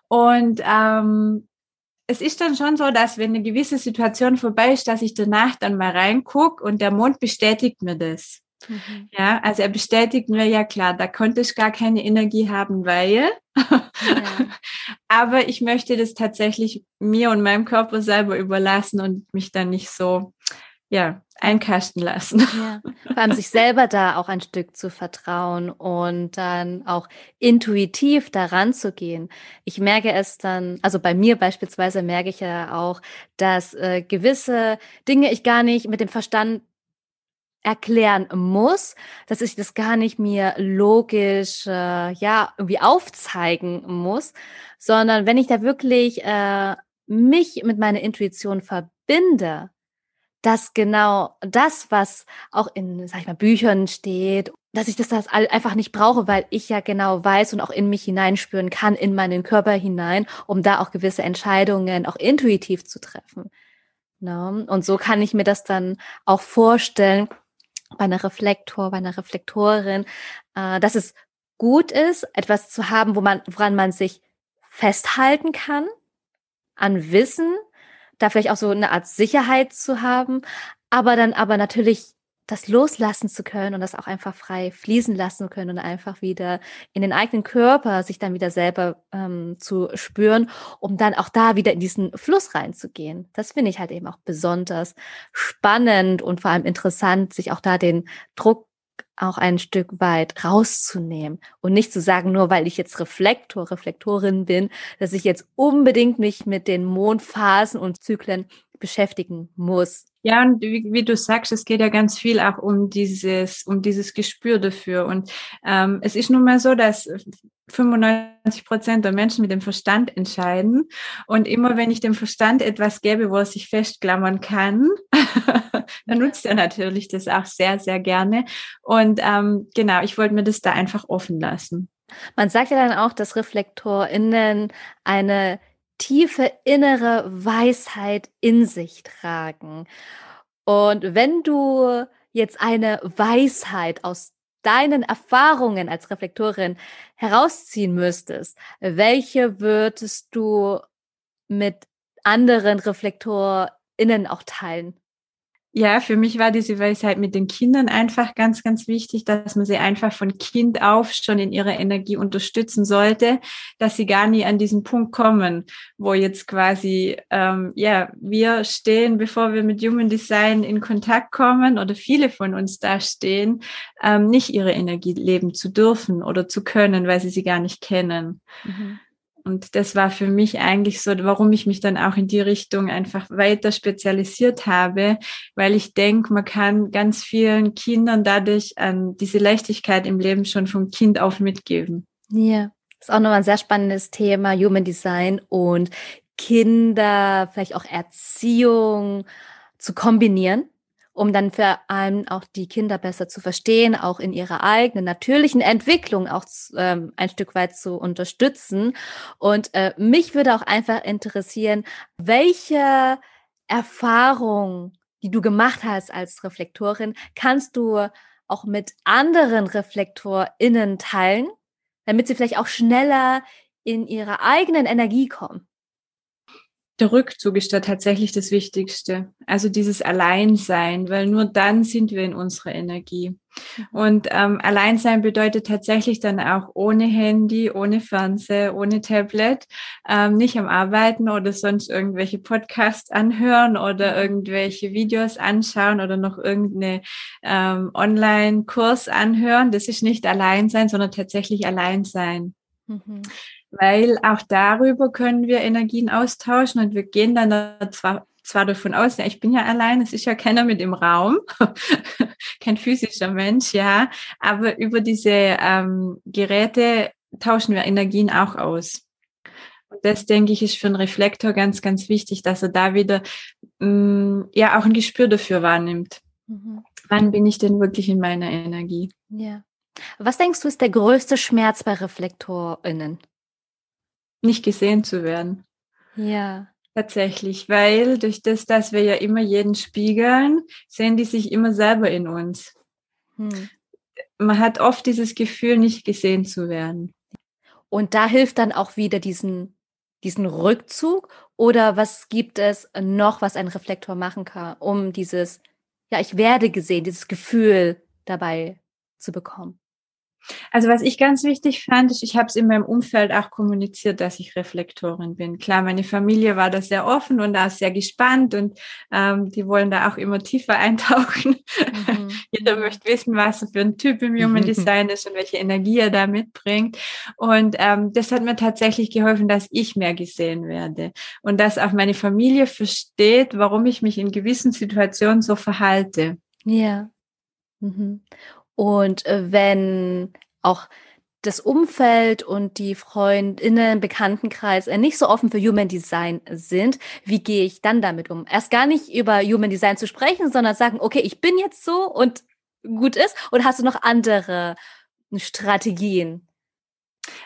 Und ähm, es ist dann schon so, dass wenn eine gewisse Situation vorbei ist, dass ich danach dann mal reingucke und der Mond bestätigt mir das. Mhm. Ja, also er bestätigt mir ja klar, da konnte ich gar keine Energie haben, weil. Ja. Aber ich möchte das tatsächlich mir und meinem Körper selber überlassen und mich dann nicht so, ja, einkasten lassen. Ja. Vor allem sich selber da auch ein Stück zu vertrauen und dann auch intuitiv daran zu gehen. Ich merke es dann, also bei mir beispielsweise merke ich ja auch, dass äh, gewisse Dinge ich gar nicht mit dem Verstand erklären muss, dass ich das gar nicht mir logisch äh, ja irgendwie aufzeigen muss, sondern wenn ich da wirklich äh, mich mit meiner Intuition verbinde, dass genau das, was auch in, sag ich mal, Büchern steht, dass ich das, das einfach nicht brauche, weil ich ja genau weiß und auch in mich hineinspüren kann, in meinen Körper hinein, um da auch gewisse Entscheidungen auch intuitiv zu treffen. Ne? Und so kann ich mir das dann auch vorstellen, bei einer Reflektor, bei einer Reflektorin, äh, dass es gut ist, etwas zu haben, wo man, woran man sich festhalten kann, an Wissen, da vielleicht auch so eine Art Sicherheit zu haben, aber dann aber natürlich das loslassen zu können und das auch einfach frei fließen lassen können und einfach wieder in den eigenen Körper sich dann wieder selber ähm, zu spüren, um dann auch da wieder in diesen Fluss reinzugehen. Das finde ich halt eben auch besonders spannend und vor allem interessant, sich auch da den Druck auch ein Stück weit rauszunehmen und nicht zu sagen, nur weil ich jetzt Reflektor, Reflektorin bin, dass ich jetzt unbedingt mich mit den Mondphasen und Zyklen beschäftigen muss. Ja, und wie, wie, du sagst, es geht ja ganz viel auch um dieses, um dieses Gespür dafür. Und ähm, es ist nun mal so, dass 95 Prozent der Menschen mit dem Verstand entscheiden. Und immer wenn ich dem Verstand etwas gebe, wo er sich festklammern kann, dann nutzt er natürlich das auch sehr, sehr gerne. Und ähm, genau, ich wollte mir das da einfach offen lassen. Man sagt ja dann auch, dass ReflektorInnen eine tiefe innere Weisheit in sich tragen. Und wenn du jetzt eine Weisheit aus deinen Erfahrungen als Reflektorin herausziehen müsstest, welche würdest du mit anderen ReflektorInnen auch teilen? Ja, für mich war diese Weisheit mit den Kindern einfach ganz, ganz wichtig, dass man sie einfach von Kind auf schon in ihrer Energie unterstützen sollte, dass sie gar nie an diesen Punkt kommen, wo jetzt quasi, ähm, ja, wir stehen, bevor wir mit Human Design in Kontakt kommen oder viele von uns da stehen, ähm, nicht ihre Energie leben zu dürfen oder zu können, weil sie sie gar nicht kennen. Mhm. Und das war für mich eigentlich so, warum ich mich dann auch in die Richtung einfach weiter spezialisiert habe, weil ich denke, man kann ganz vielen Kindern dadurch ähm, diese Leichtigkeit im Leben schon vom Kind auf mitgeben. Ja, ist auch nochmal ein sehr spannendes Thema, Human Design und Kinder, vielleicht auch Erziehung zu kombinieren um dann vor allem auch die Kinder besser zu verstehen, auch in ihrer eigenen natürlichen Entwicklung auch ähm, ein Stück weit zu unterstützen. Und äh, mich würde auch einfach interessieren, welche Erfahrung, die du gemacht hast als Reflektorin, kannst du auch mit anderen ReflektorInnen teilen, damit sie vielleicht auch schneller in ihre eigenen Energie kommen? Der Rückzug ist da tatsächlich das Wichtigste. Also dieses Alleinsein, weil nur dann sind wir in unserer Energie. Mhm. Und ähm, Alleinsein bedeutet tatsächlich dann auch ohne Handy, ohne Fernseher, ohne Tablet, ähm, nicht am Arbeiten oder sonst irgendwelche Podcasts anhören oder mhm. irgendwelche Videos anschauen oder noch irgendeine ähm, Online-Kurs anhören. Das ist nicht Alleinsein, sondern tatsächlich Alleinsein. Mhm weil auch darüber können wir Energien austauschen und wir gehen dann zwar zwar davon aus, ja, ich bin ja allein, es ist ja keiner mit im Raum, kein physischer Mensch, ja, aber über diese ähm, Geräte tauschen wir Energien auch aus. Und das, denke ich, ist für einen Reflektor ganz, ganz wichtig, dass er da wieder mh, mm, ja auch ein Gespür dafür wahrnimmt. Mhm. Wann bin ich denn wirklich in meiner Energie? Ja. Was denkst du, ist der größte Schmerz bei ReflektorInnen? Nicht gesehen zu werden. Ja. Tatsächlich, weil durch das, dass wir ja immer jeden spiegeln, sehen die sich immer selber in uns. Hm. Man hat oft dieses Gefühl, nicht gesehen zu werden. Und da hilft dann auch wieder diesen, diesen Rückzug oder was gibt es noch, was ein Reflektor machen kann, um dieses, ja, ich werde gesehen, dieses Gefühl dabei zu bekommen? Also was ich ganz wichtig fand, ist, ich habe es in meinem Umfeld auch kommuniziert, dass ich Reflektorin bin. Klar, meine Familie war da sehr offen und auch sehr gespannt und ähm, die wollen da auch immer tiefer eintauchen. Mhm. Jeder möchte wissen, was er für ein Typ im Human Design ist und welche Energie er da mitbringt. Und ähm, das hat mir tatsächlich geholfen, dass ich mehr gesehen werde und dass auch meine Familie versteht, warum ich mich in gewissen Situationen so verhalte. Ja. Mhm. Und äh, wenn auch das Umfeld und die Freundinnen, Bekanntenkreis äh, nicht so offen für Human Design sind, wie gehe ich dann damit um? Erst gar nicht über Human Design zu sprechen, sondern sagen, okay, ich bin jetzt so und gut ist. Oder hast du noch andere Strategien?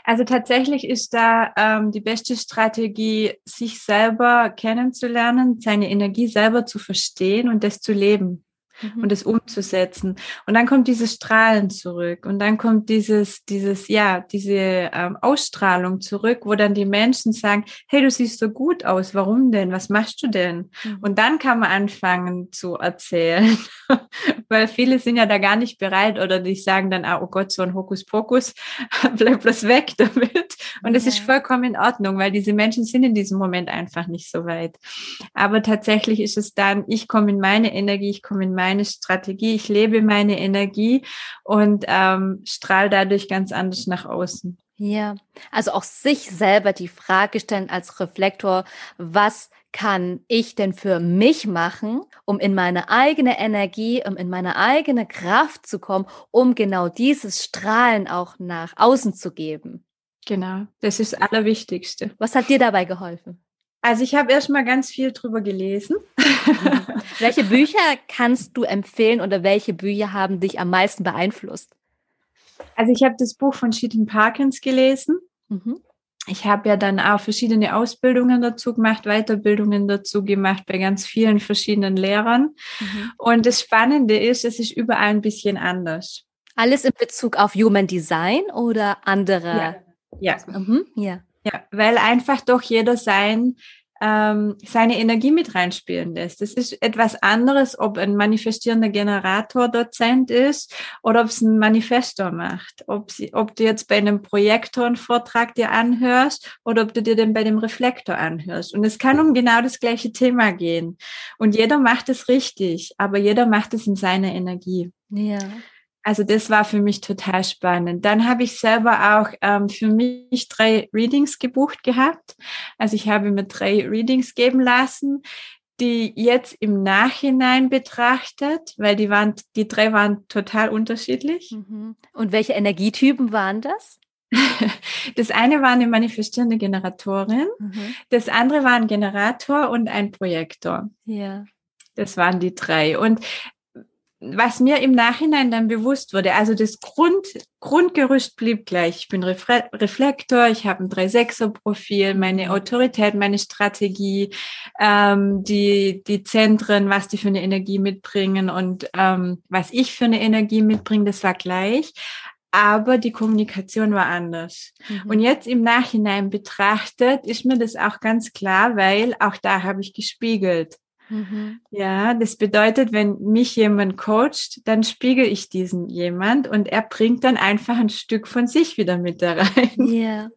Also tatsächlich ist da ähm, die beste Strategie, sich selber kennenzulernen, seine Energie selber zu verstehen und das zu leben mhm. und es umzusetzen. Und dann kommt dieses Strahlen zurück und dann kommt dieses, dieses, ja, diese ähm, Ausstrahlung zurück, wo dann die Menschen sagen, hey, du siehst so gut aus, warum denn? Was machst du denn? Mhm. Und dann kann man anfangen zu erzählen, weil viele sind ja da gar nicht bereit oder die sagen dann, ah, oh Gott, so ein Hokuspokus, bleib bloß weg damit. Und das ja. ist vollkommen in Ordnung, weil diese Menschen sind in diesem Moment einfach nicht so weit. Aber tatsächlich ist es dann, ich komme in meine Energie, ich komme in meine meine Strategie, ich lebe meine Energie und ähm, strahle dadurch ganz anders nach außen. Ja, also auch sich selber die Frage stellen als Reflektor, was kann ich denn für mich machen, um in meine eigene Energie, um in meine eigene Kraft zu kommen, um genau dieses Strahlen auch nach außen zu geben? Genau, das ist das Allerwichtigste. Was hat dir dabei geholfen? Also ich habe erst mal ganz viel drüber gelesen. Welche Bücher kannst du empfehlen oder welche Bücher haben dich am meisten beeinflusst? Also ich habe das Buch von Sheetan Parkins gelesen. Mhm. Ich habe ja dann auch verschiedene Ausbildungen dazu gemacht, Weiterbildungen dazu gemacht bei ganz vielen verschiedenen Lehrern. Mhm. Und das Spannende ist, es ist überall ein bisschen anders. Alles in Bezug auf Human Design oder andere? Ja. Ja. Mhm. ja. Ja, weil einfach doch jeder sein ähm, seine Energie mit reinspielen lässt. Das ist etwas anderes, ob ein manifestierender Generator Dozent ist oder ob es ein Manifestor macht. Ob, sie, ob du jetzt bei einem Projektor einen Vortrag dir anhörst oder ob du dir den bei dem Reflektor anhörst. Und es kann um genau das gleiche Thema gehen. Und jeder macht es richtig, aber jeder macht es in seiner Energie. Ja. Also das war für mich total spannend. Dann habe ich selber auch ähm, für mich drei Readings gebucht gehabt. Also ich habe mir drei Readings geben lassen, die jetzt im Nachhinein betrachtet, weil die waren, die drei waren total unterschiedlich. Mhm. Und welche Energietypen waren das? Das eine war eine manifestierende Generatorin, mhm. das andere war ein Generator und ein Projektor. Ja. Das waren die drei. Und was mir im Nachhinein dann bewusst wurde, also das Grund, Grundgerüst blieb gleich. Ich bin Refle Reflektor, ich habe ein 3-6er-Profil, meine Autorität, meine Strategie, ähm, die, die Zentren, was die für eine Energie mitbringen und ähm, was ich für eine Energie mitbringe, das war gleich. Aber die Kommunikation war anders. Mhm. Und jetzt im Nachhinein betrachtet ist mir das auch ganz klar, weil auch da habe ich gespiegelt. Mhm. Ja, das bedeutet, wenn mich jemand coacht, dann spiegel ich diesen jemand und er bringt dann einfach ein Stück von sich wieder mit da rein. Ja.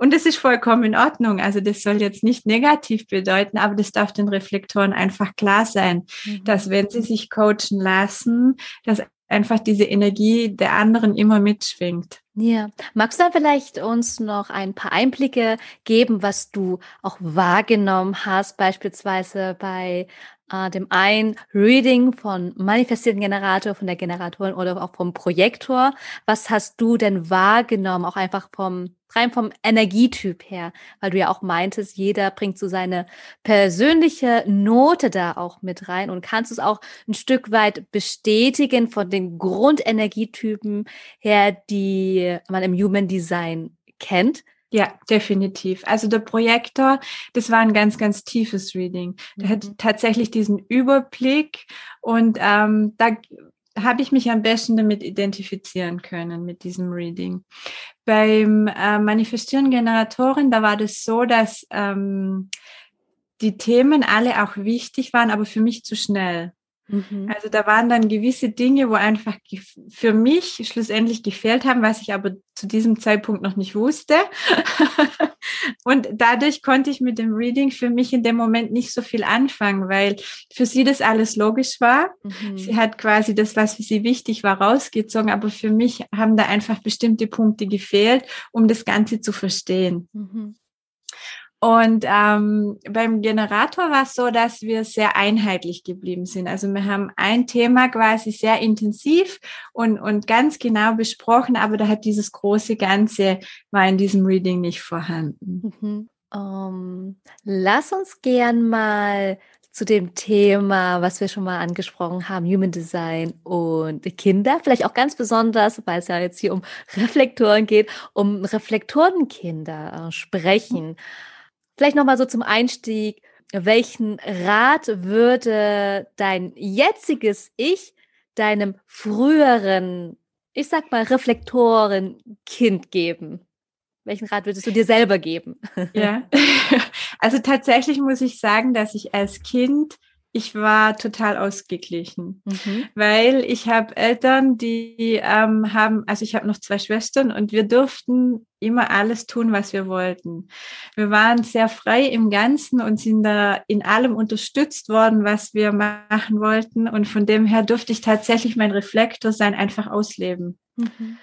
Und das ist vollkommen in Ordnung. Also das soll jetzt nicht negativ bedeuten, aber das darf den Reflektoren einfach klar sein, mhm. dass wenn sie sich coachen lassen, dass einfach diese Energie der anderen immer mitschwingt. Ja, magst du dann vielleicht uns noch ein paar Einblicke geben, was du auch wahrgenommen hast, beispielsweise bei äh, dem einen Reading von manifestierten Generator, von der Generatorin oder auch vom Projektor. Was hast du denn wahrgenommen, auch einfach vom rein vom Energietyp her, weil du ja auch meintest, jeder bringt so seine persönliche Note da auch mit rein und kannst es auch ein Stück weit bestätigen von den Grundenergietypen her, die man im Human Design kennt. Ja, definitiv. Also der Projektor, das war ein ganz, ganz tiefes Reading. Der mhm. hat tatsächlich diesen Überblick und ähm, da habe ich mich am besten damit identifizieren können, mit diesem Reading. Beim äh, Manifestieren Generatoren, da war das so, dass ähm, die Themen alle auch wichtig waren, aber für mich zu schnell. Mhm. Also da waren dann gewisse Dinge, wo einfach für mich schlussendlich gefehlt haben, was ich aber zu diesem Zeitpunkt noch nicht wusste. und dadurch konnte ich mit dem Reading für mich in dem Moment nicht so viel anfangen, weil für sie das alles logisch war. Mhm. Sie hat quasi das, was für sie wichtig war, rausgezogen, aber für mich haben da einfach bestimmte Punkte gefehlt, um das Ganze zu verstehen. Mhm. Und ähm, beim Generator war es so, dass wir sehr einheitlich geblieben sind. Also wir haben ein Thema quasi sehr intensiv und, und ganz genau besprochen, aber da hat dieses große Ganze war in diesem Reading nicht vorhanden. Mhm. Um, lass uns gern mal zu dem Thema, was wir schon mal angesprochen haben, Human Design und Kinder, vielleicht auch ganz besonders, weil es ja jetzt hier um Reflektoren geht, um Reflektorenkinder äh, sprechen. Mhm. Vielleicht nochmal so zum Einstieg. Welchen Rat würde dein jetziges Ich deinem früheren, ich sag mal, Reflektoren-Kind geben? Welchen Rat würdest du dir selber geben? Ja, also tatsächlich muss ich sagen, dass ich als Kind ich war total ausgeglichen, mhm. weil ich habe Eltern, die ähm, haben, also ich habe noch zwei Schwestern und wir durften immer alles tun, was wir wollten. Wir waren sehr frei im Ganzen und sind da in allem unterstützt worden, was wir machen wollten. Und von dem her durfte ich tatsächlich mein Reflektor sein einfach ausleben. Mhm.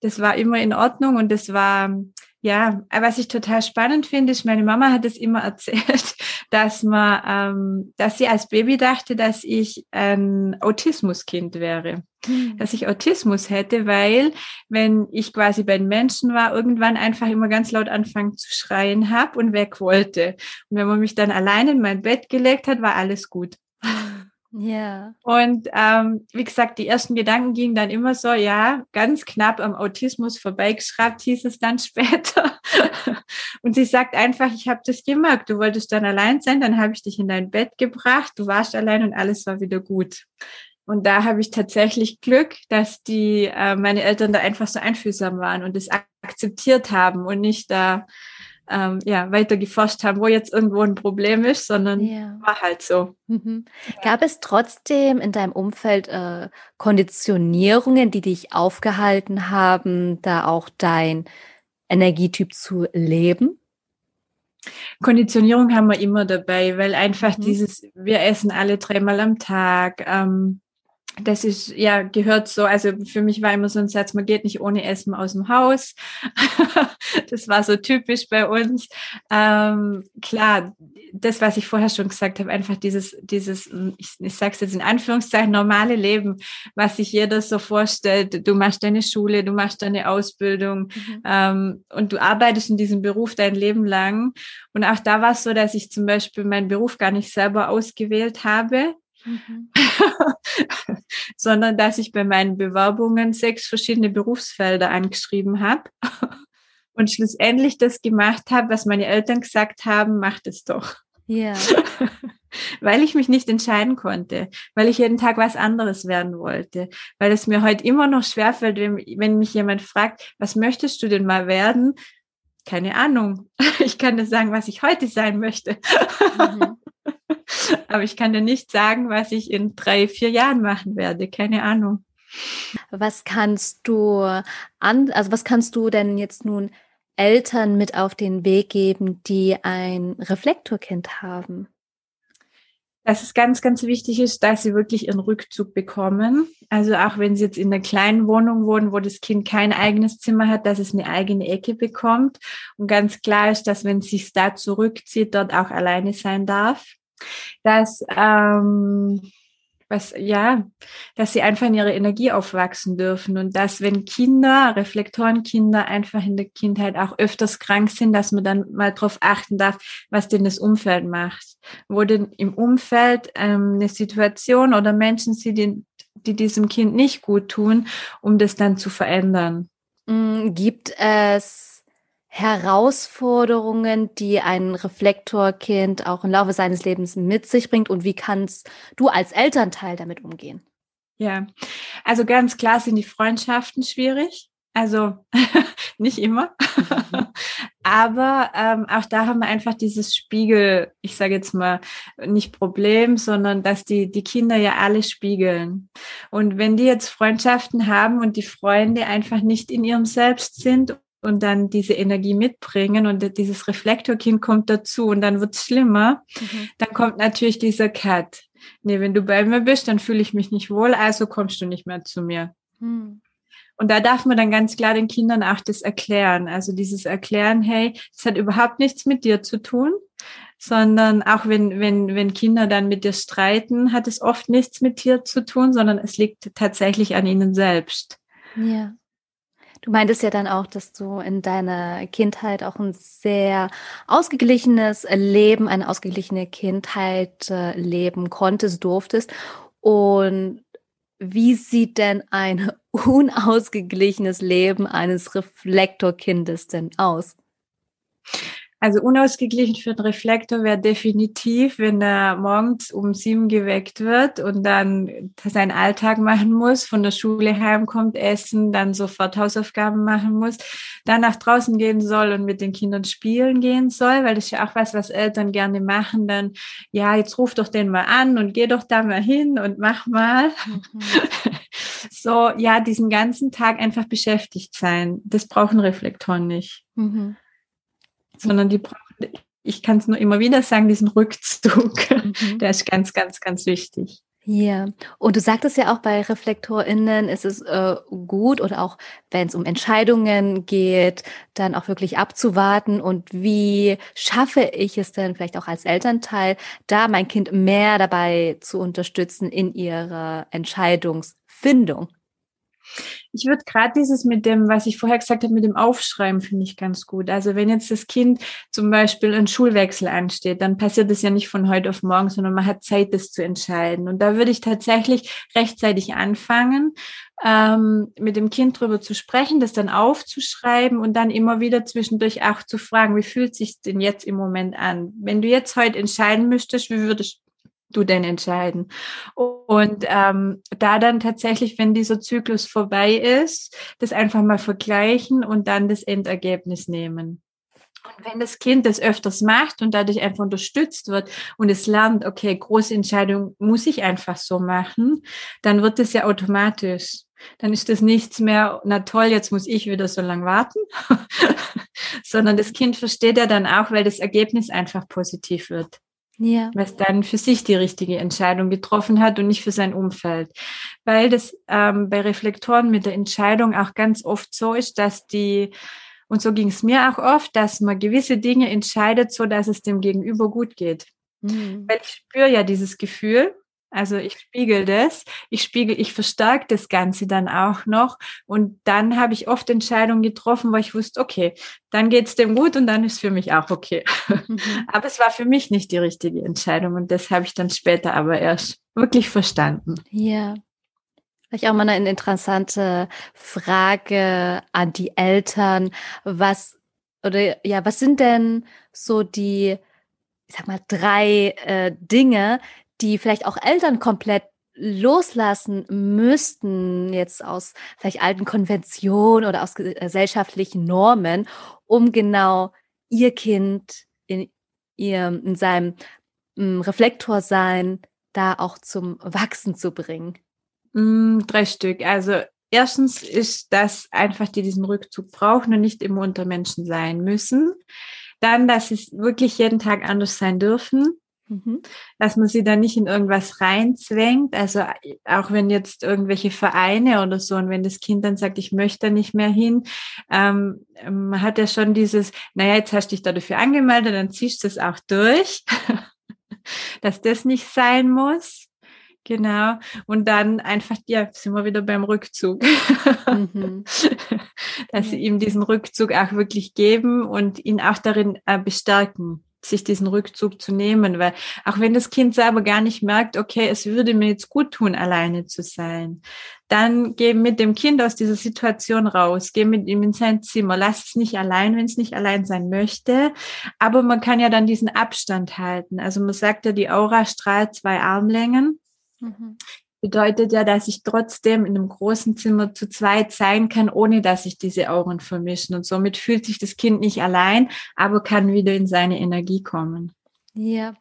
Das war immer in Ordnung und das war ja, was ich total spannend finde, ist, meine Mama hat es immer erzählt, dass man, ähm, dass sie als Baby dachte, dass ich ein Autismuskind wäre. Mhm. Dass ich Autismus hätte, weil wenn ich quasi bei den Menschen war, irgendwann einfach immer ganz laut anfangen zu schreien habe und weg wollte. Und wenn man mich dann allein in mein Bett gelegt hat, war alles gut. Ja. Und ähm, wie gesagt, die ersten Gedanken gingen dann immer so, ja, ganz knapp am Autismus vorbeigeschraubt, hieß es dann später. und sie sagt einfach, ich habe das gemerkt, du wolltest dann allein sein, dann habe ich dich in dein Bett gebracht, du warst allein und alles war wieder gut. Und da habe ich tatsächlich Glück, dass die äh, meine Eltern da einfach so einfühlsam waren und es akzeptiert haben und nicht da ähm, ja, weiter geforscht haben, wo jetzt irgendwo ein Problem ist, sondern ja. war halt so. Mhm. Gab es trotzdem in deinem Umfeld äh, Konditionierungen, die dich aufgehalten haben, da auch dein Energietyp zu leben? Konditionierung haben wir immer dabei, weil einfach mhm. dieses, wir essen alle dreimal am Tag, ähm, das ist, ja, gehört so, also für mich war immer so ein Satz, man geht nicht ohne Essen aus dem Haus. das war so typisch bei uns. Ähm, klar, das, was ich vorher schon gesagt habe, einfach dieses, dieses, ich, ich sage es jetzt in Anführungszeichen, normale Leben, was sich jeder so vorstellt. Du machst deine Schule, du machst deine Ausbildung mhm. ähm, und du arbeitest in diesem Beruf dein Leben lang. Und auch da war es so, dass ich zum Beispiel meinen Beruf gar nicht selber ausgewählt habe, Mhm. sondern dass ich bei meinen Bewerbungen sechs verschiedene Berufsfelder angeschrieben habe und schlussendlich das gemacht habe, was meine Eltern gesagt haben, macht es doch. Ja. weil ich mich nicht entscheiden konnte, weil ich jeden Tag was anderes werden wollte, weil es mir heute immer noch schwerfällt, wenn, wenn mich jemand fragt, was möchtest du denn mal werden? Keine Ahnung. Ich kann dir sagen, was ich heute sein möchte. Mhm. Aber ich kann dir nicht sagen, was ich in drei, vier Jahren machen werde. Keine Ahnung. Was kannst du an, also was kannst du denn jetzt nun Eltern mit auf den Weg geben, die ein Reflektorkind haben? dass es ganz, ganz wichtig ist, dass sie wirklich ihren Rückzug bekommen. Also auch wenn sie jetzt in einer kleinen Wohnung wohnen, wo das Kind kein eigenes Zimmer hat, dass es eine eigene Ecke bekommt. Und ganz klar ist, dass wenn es sich da zurückzieht, dort auch alleine sein darf dass ähm, was ja, dass sie einfach in ihrer Energie aufwachsen dürfen und dass wenn Kinder, Reflektorenkinder einfach in der Kindheit auch öfters krank sind, dass man dann mal darauf achten darf, was denn das Umfeld macht, wo denn im Umfeld ähm, eine Situation oder Menschen sind, die, die diesem Kind nicht gut tun, um das dann zu verändern. Mm, gibt es Herausforderungen, die ein Reflektorkind auch im Laufe seines Lebens mit sich bringt und wie kannst du als Elternteil damit umgehen? Ja, also ganz klar sind die Freundschaften schwierig. Also nicht immer. Aber ähm, auch da haben wir einfach dieses Spiegel, ich sage jetzt mal, nicht Problem, sondern dass die, die Kinder ja alle spiegeln. Und wenn die jetzt Freundschaften haben und die Freunde einfach nicht in ihrem Selbst sind und dann diese Energie mitbringen und dieses Reflektorkind kommt dazu und dann wird es schlimmer, mhm. dann kommt natürlich dieser Cut. Nee, wenn du bei mir bist, dann fühle ich mich nicht wohl, also kommst du nicht mehr zu mir. Mhm. Und da darf man dann ganz klar den Kindern auch das erklären. Also dieses Erklären, hey, es hat überhaupt nichts mit dir zu tun, sondern auch wenn, wenn, wenn Kinder dann mit dir streiten, hat es oft nichts mit dir zu tun, sondern es liegt tatsächlich an ihnen selbst. Ja. Du meintest ja dann auch, dass du in deiner Kindheit auch ein sehr ausgeglichenes Leben, eine ausgeglichene Kindheit äh, leben konntest, durftest. Und wie sieht denn ein unausgeglichenes Leben eines Reflektorkindes denn aus? Also unausgeglichen für den Reflektor wäre definitiv, wenn er morgens um sieben geweckt wird und dann seinen Alltag machen muss, von der Schule heimkommt, essen, dann sofort Hausaufgaben machen muss, dann nach draußen gehen soll und mit den Kindern spielen gehen soll, weil das ist ja auch was, was Eltern gerne machen. Dann, ja, jetzt ruf doch den mal an und geh doch da mal hin und mach mal. Mhm. so, ja, diesen ganzen Tag einfach beschäftigt sein. Das brauchen Reflektoren nicht. Mhm sondern die brauchen, ich kann es nur immer wieder sagen, diesen Rückzug, mhm. der ist ganz, ganz, ganz wichtig. Ja, und du sagtest ja auch bei ReflektorInnen ist es äh, gut oder auch wenn es um Entscheidungen geht, dann auch wirklich abzuwarten und wie schaffe ich es denn vielleicht auch als Elternteil, da mein Kind mehr dabei zu unterstützen in ihrer Entscheidungsfindung? Ich würde gerade dieses mit dem, was ich vorher gesagt habe, mit dem Aufschreiben, finde ich ganz gut. Also wenn jetzt das Kind zum Beispiel ein Schulwechsel ansteht, dann passiert das ja nicht von heute auf morgen, sondern man hat Zeit, das zu entscheiden. Und da würde ich tatsächlich rechtzeitig anfangen, ähm, mit dem Kind drüber zu sprechen, das dann aufzuschreiben und dann immer wieder zwischendurch auch zu fragen, wie fühlt sich denn jetzt im Moment an? Wenn du jetzt heute entscheiden müsstest, wie würdest du denn entscheiden? Und ähm, da dann tatsächlich, wenn dieser Zyklus vorbei ist, das einfach mal vergleichen und dann das Endergebnis nehmen. Und wenn das Kind das öfters macht und dadurch einfach unterstützt wird und es lernt, okay, große Entscheidung muss ich einfach so machen, dann wird es ja automatisch. Dann ist das nichts mehr, na toll, jetzt muss ich wieder so lange warten, sondern das Kind versteht ja dann auch, weil das Ergebnis einfach positiv wird. Ja. Es dann für sich die richtige Entscheidung getroffen hat und nicht für sein Umfeld. Weil das ähm, bei Reflektoren mit der Entscheidung auch ganz oft so ist, dass die, und so ging es mir auch oft, dass man gewisse Dinge entscheidet, so dass es dem Gegenüber gut geht. Mhm. Weil ich spüre ja dieses Gefühl also ich spiegel das, ich spiegel, ich verstärke das Ganze dann auch noch. Und dann habe ich oft Entscheidungen getroffen, wo ich wusste, okay, dann geht's dem gut und dann ist für mich auch okay. Mhm. Aber es war für mich nicht die richtige Entscheidung und das habe ich dann später aber erst wirklich verstanden. Ja. Vielleicht auch mal eine interessante Frage an die Eltern. Was oder ja, was sind denn so die, ich sag mal, drei äh, Dinge, die vielleicht auch Eltern komplett loslassen müssten, jetzt aus vielleicht alten Konventionen oder aus gesellschaftlichen Normen, um genau ihr Kind in ihrem, in seinem mm, Reflektor sein, da auch zum Wachsen zu bringen? Mm, drei Stück. Also erstens ist, dass einfach die diesen Rückzug brauchen und nicht immer unter Menschen sein müssen. Dann, dass sie wirklich jeden Tag anders sein dürfen. Mhm. Dass man sie da nicht in irgendwas reinzwängt. Also auch wenn jetzt irgendwelche Vereine oder so und wenn das Kind dann sagt, ich möchte nicht mehr hin, ähm, man hat ja schon dieses, naja, jetzt hast du dich da dafür angemeldet, dann ziehst du es auch durch, dass das nicht sein muss. Genau. Und dann einfach, ja, sind wir wieder beim Rückzug. Mhm. Dass sie ihm diesen Rückzug auch wirklich geben und ihn auch darin äh, bestärken sich diesen Rückzug zu nehmen, weil auch wenn das Kind selber gar nicht merkt, okay, es würde mir jetzt gut tun, alleine zu sein, dann geh mit dem Kind aus dieser Situation raus, geh mit ihm in sein Zimmer, lass es nicht allein, wenn es nicht allein sein möchte, aber man kann ja dann diesen Abstand halten. Also man sagt ja, die Aura strahlt zwei Armlängen. Mhm bedeutet ja, dass ich trotzdem in einem großen Zimmer zu zweit sein kann, ohne dass sich diese Auren vermischen. Und somit fühlt sich das Kind nicht allein, aber kann wieder in seine Energie kommen. Ja.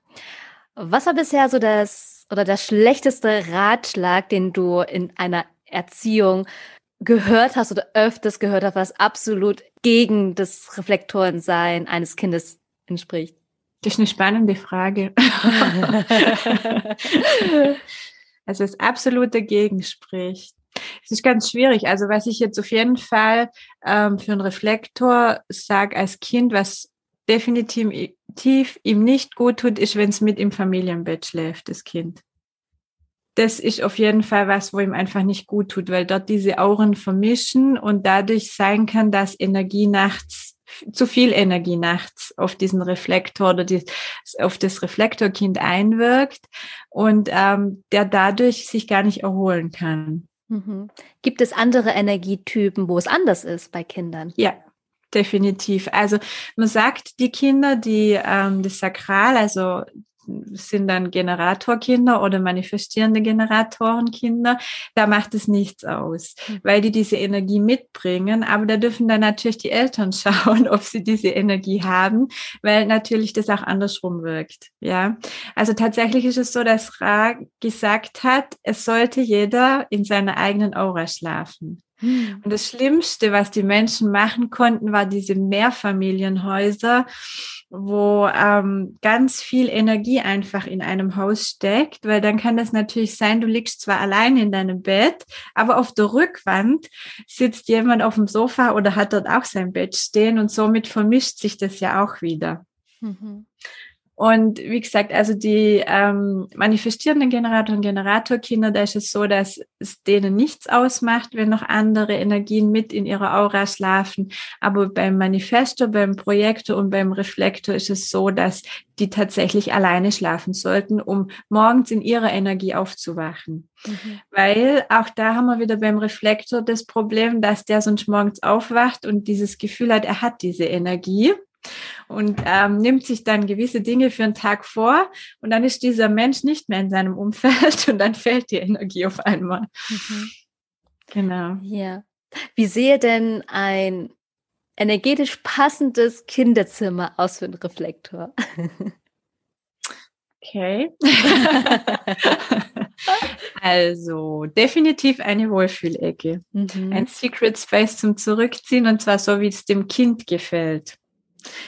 Was war bisher so das oder der schlechteste Ratschlag, den du in einer Erziehung gehört hast oder öfters gehört hast, was absolut gegen das Reflektorensein eines Kindes entspricht? Das ist eine spannende Frage. also das absolut dagegen spricht. Es ist ganz schwierig. Also was ich jetzt auf jeden Fall ähm, für einen Reflektor sage als Kind, was definitiv ihm nicht gut tut, ist, wenn es mit im Familienbett schläft, das Kind. Das ist auf jeden Fall was, wo ihm einfach nicht gut tut, weil dort diese Auren vermischen und dadurch sein kann, dass Energie nachts zu viel Energie nachts auf diesen Reflektor oder die, auf das Reflektorkind einwirkt und ähm, der dadurch sich gar nicht erholen kann. Mhm. Gibt es andere Energietypen, wo es anders ist bei Kindern? Ja, definitiv. Also man sagt, die Kinder, die ähm, das Sakral, also sind dann Generatorkinder oder manifestierende Generatorenkinder, da macht es nichts aus, mhm. weil die diese Energie mitbringen. Aber da dürfen dann natürlich die Eltern schauen, ob sie diese Energie haben, weil natürlich das auch andersrum wirkt. Ja, also tatsächlich ist es so, dass Ra gesagt hat, es sollte jeder in seiner eigenen Aura schlafen. Mhm. Und das Schlimmste, was die Menschen machen konnten, war diese Mehrfamilienhäuser, wo ähm, ganz viel Energie einfach in einem Haus steckt, weil dann kann das natürlich sein, du liegst zwar allein in deinem Bett, aber auf der Rückwand sitzt jemand auf dem Sofa oder hat dort auch sein Bett stehen und somit vermischt sich das ja auch wieder. Mhm. Und wie gesagt, also die ähm, manifestierenden Generator und Generatorkinder, da ist es so, dass es denen nichts ausmacht, wenn noch andere Energien mit in ihrer Aura schlafen. Aber beim Manifestor, beim Projektor und beim Reflektor ist es so, dass die tatsächlich alleine schlafen sollten, um morgens in ihrer Energie aufzuwachen. Mhm. Weil auch da haben wir wieder beim Reflektor das Problem, dass der sonst morgens aufwacht und dieses Gefühl hat, er hat diese Energie und ähm, nimmt sich dann gewisse Dinge für einen Tag vor und dann ist dieser Mensch nicht mehr in seinem Umfeld und dann fällt die Energie auf einmal. Mhm. Genau. Ja. Wie sehe denn ein energetisch passendes Kinderzimmer aus für einen Reflektor? Okay. also definitiv eine Wohlfühlecke. Mhm. Ein Secret Space zum Zurückziehen und zwar so, wie es dem Kind gefällt.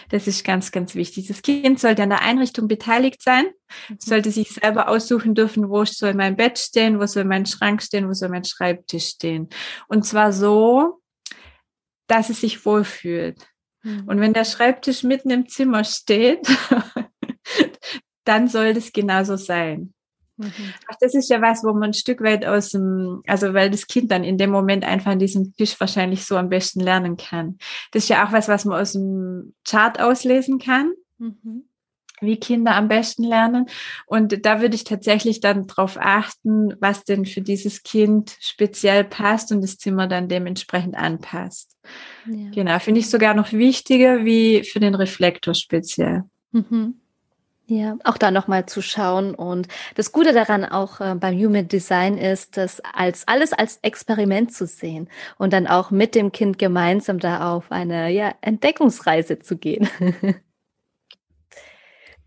Das ist ganz, ganz wichtig. Das Kind sollte an der Einrichtung beteiligt sein, mhm. sollte sich selber aussuchen dürfen, wo soll mein Bett stehen, wo soll mein Schrank stehen, wo soll mein Schreibtisch stehen. Und zwar so, dass es sich wohlfühlt. Mhm. Und wenn der Schreibtisch mitten im Zimmer steht, dann soll das genauso sein. Mhm. Ach, das ist ja was, wo man ein Stück weit aus dem, also weil das Kind dann in dem Moment einfach an diesem Tisch wahrscheinlich so am besten lernen kann. Das ist ja auch was, was man aus dem Chart auslesen kann. Mhm. Wie Kinder am besten lernen. Und da würde ich tatsächlich dann drauf achten, was denn für dieses Kind speziell passt und das Zimmer dann dementsprechend anpasst. Ja. Genau, finde ich sogar noch wichtiger wie für den Reflektor speziell. Mhm. Ja, auch da nochmal zu schauen. Und das Gute daran auch äh, beim Human Design ist, das als alles als Experiment zu sehen und dann auch mit dem Kind gemeinsam da auf eine ja, Entdeckungsreise zu gehen.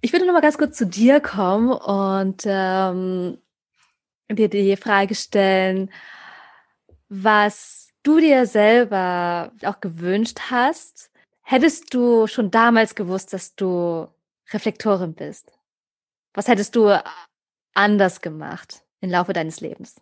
ich würde nochmal ganz kurz zu dir kommen und ähm, dir die Frage stellen, was du dir selber auch gewünscht hast. Hättest du schon damals gewusst, dass du Reflektorin bist? Was hättest du äh, anders gemacht im Laufe deines Lebens?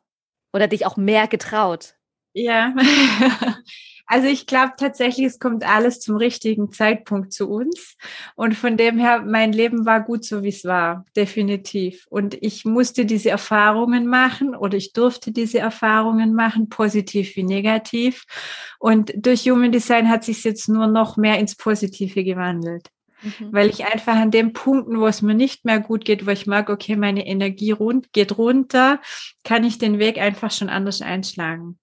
Oder dich auch mehr getraut? Ja, also ich glaube tatsächlich, es kommt alles zum richtigen Zeitpunkt zu uns. Und von dem her, mein Leben war gut so, wie es war, definitiv. Und ich musste diese Erfahrungen machen oder ich durfte diese Erfahrungen machen, positiv wie negativ. Und durch Human Design hat sich jetzt nur noch mehr ins Positive gewandelt. Mhm. Weil ich einfach an den Punkten, wo es mir nicht mehr gut geht, wo ich mag, okay, meine Energie rund, geht runter, kann ich den Weg einfach schon anders einschlagen.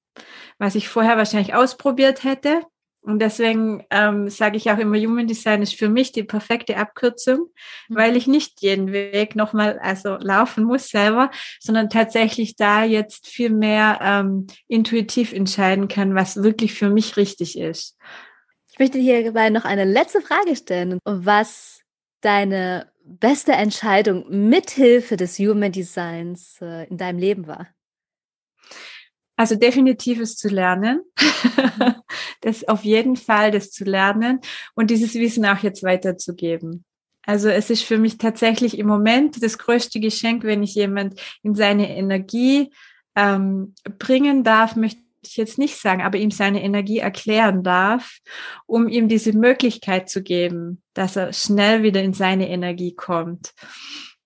Was ich vorher wahrscheinlich ausprobiert hätte. Und deswegen ähm, sage ich auch immer, Human Design ist für mich die perfekte Abkürzung, mhm. weil ich nicht jeden Weg nochmal also laufen muss selber, sondern tatsächlich da jetzt viel mehr ähm, intuitiv entscheiden kann, was wirklich für mich richtig ist. Ich möchte hierbei noch eine letzte Frage stellen, was deine beste Entscheidung mithilfe des Human Designs äh, in deinem Leben war. Also definitiv es zu lernen. das auf jeden Fall das zu lernen und dieses Wissen auch jetzt weiterzugeben. Also es ist für mich tatsächlich im Moment das größte Geschenk, wenn ich jemand in seine Energie ähm, bringen darf, möchte ich jetzt nicht sagen, aber ihm seine Energie erklären darf, um ihm diese Möglichkeit zu geben, dass er schnell wieder in seine Energie kommt.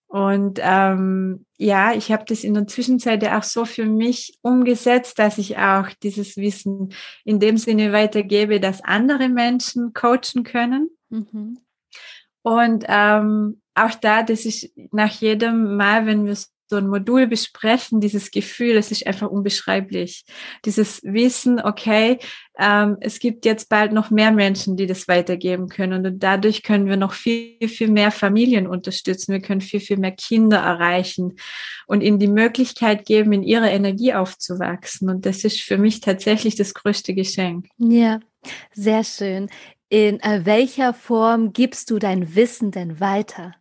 Und ähm, ja, ich habe das in der Zwischenzeit ja auch so für mich umgesetzt, dass ich auch dieses Wissen in dem Sinne weitergebe, dass andere Menschen coachen können. Mhm. Und ähm, auch da, das ist nach jedem Mal, wenn wir so ein Modul besprechen, dieses Gefühl, es ist einfach unbeschreiblich. Dieses Wissen, okay, ähm, es gibt jetzt bald noch mehr Menschen, die das weitergeben können und dadurch können wir noch viel, viel mehr Familien unterstützen. Wir können viel, viel mehr Kinder erreichen und ihnen die Möglichkeit geben, in ihrer Energie aufzuwachsen. Und das ist für mich tatsächlich das größte Geschenk. Ja, sehr schön. In äh, welcher Form gibst du dein Wissen denn weiter?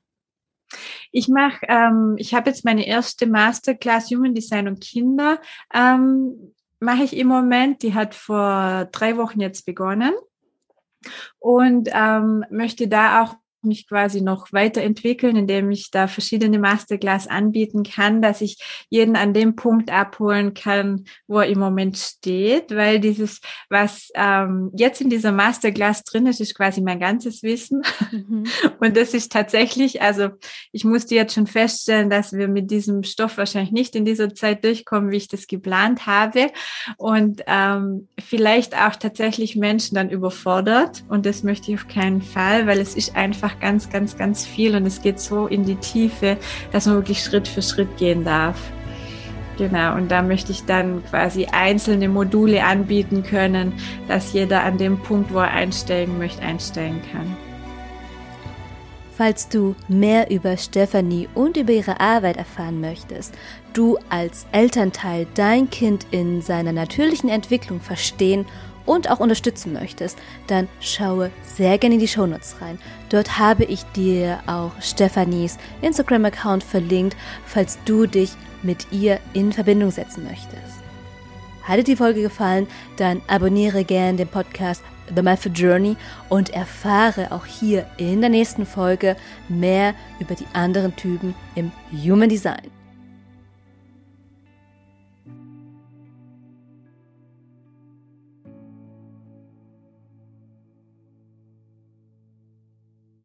Ich mache, ähm, ich habe jetzt meine erste Masterclass Human Design und Kinder ähm, mache ich im Moment. Die hat vor drei Wochen jetzt begonnen und ähm, möchte da auch mich quasi noch weiterentwickeln, indem ich da verschiedene Masterclass anbieten kann, dass ich jeden an dem Punkt abholen kann, wo er im Moment steht, weil dieses, was ähm, jetzt in dieser Masterclass drin ist, ist quasi mein ganzes Wissen. Mhm. Und das ist tatsächlich, also ich musste jetzt schon feststellen, dass wir mit diesem Stoff wahrscheinlich nicht in dieser Zeit durchkommen, wie ich das geplant habe. Und ähm, vielleicht auch tatsächlich Menschen dann überfordert. Und das möchte ich auf keinen Fall, weil es ist einfach ganz, ganz, ganz viel und es geht so in die Tiefe, dass man wirklich Schritt für Schritt gehen darf. Genau, und da möchte ich dann quasi einzelne Module anbieten können, dass jeder an dem Punkt, wo er einsteigen möchte, einsteigen kann. Falls du mehr über Stephanie und über ihre Arbeit erfahren möchtest, du als Elternteil dein Kind in seiner natürlichen Entwicklung verstehen und auch unterstützen möchtest, dann schaue sehr gerne in die Shownotes rein. Dort habe ich dir auch Stephanies Instagram-Account verlinkt, falls du dich mit ihr in Verbindung setzen möchtest. Hat dir die Folge gefallen, dann abonniere gerne den Podcast The Method Journey und erfahre auch hier in der nächsten Folge mehr über die anderen Typen im Human Design.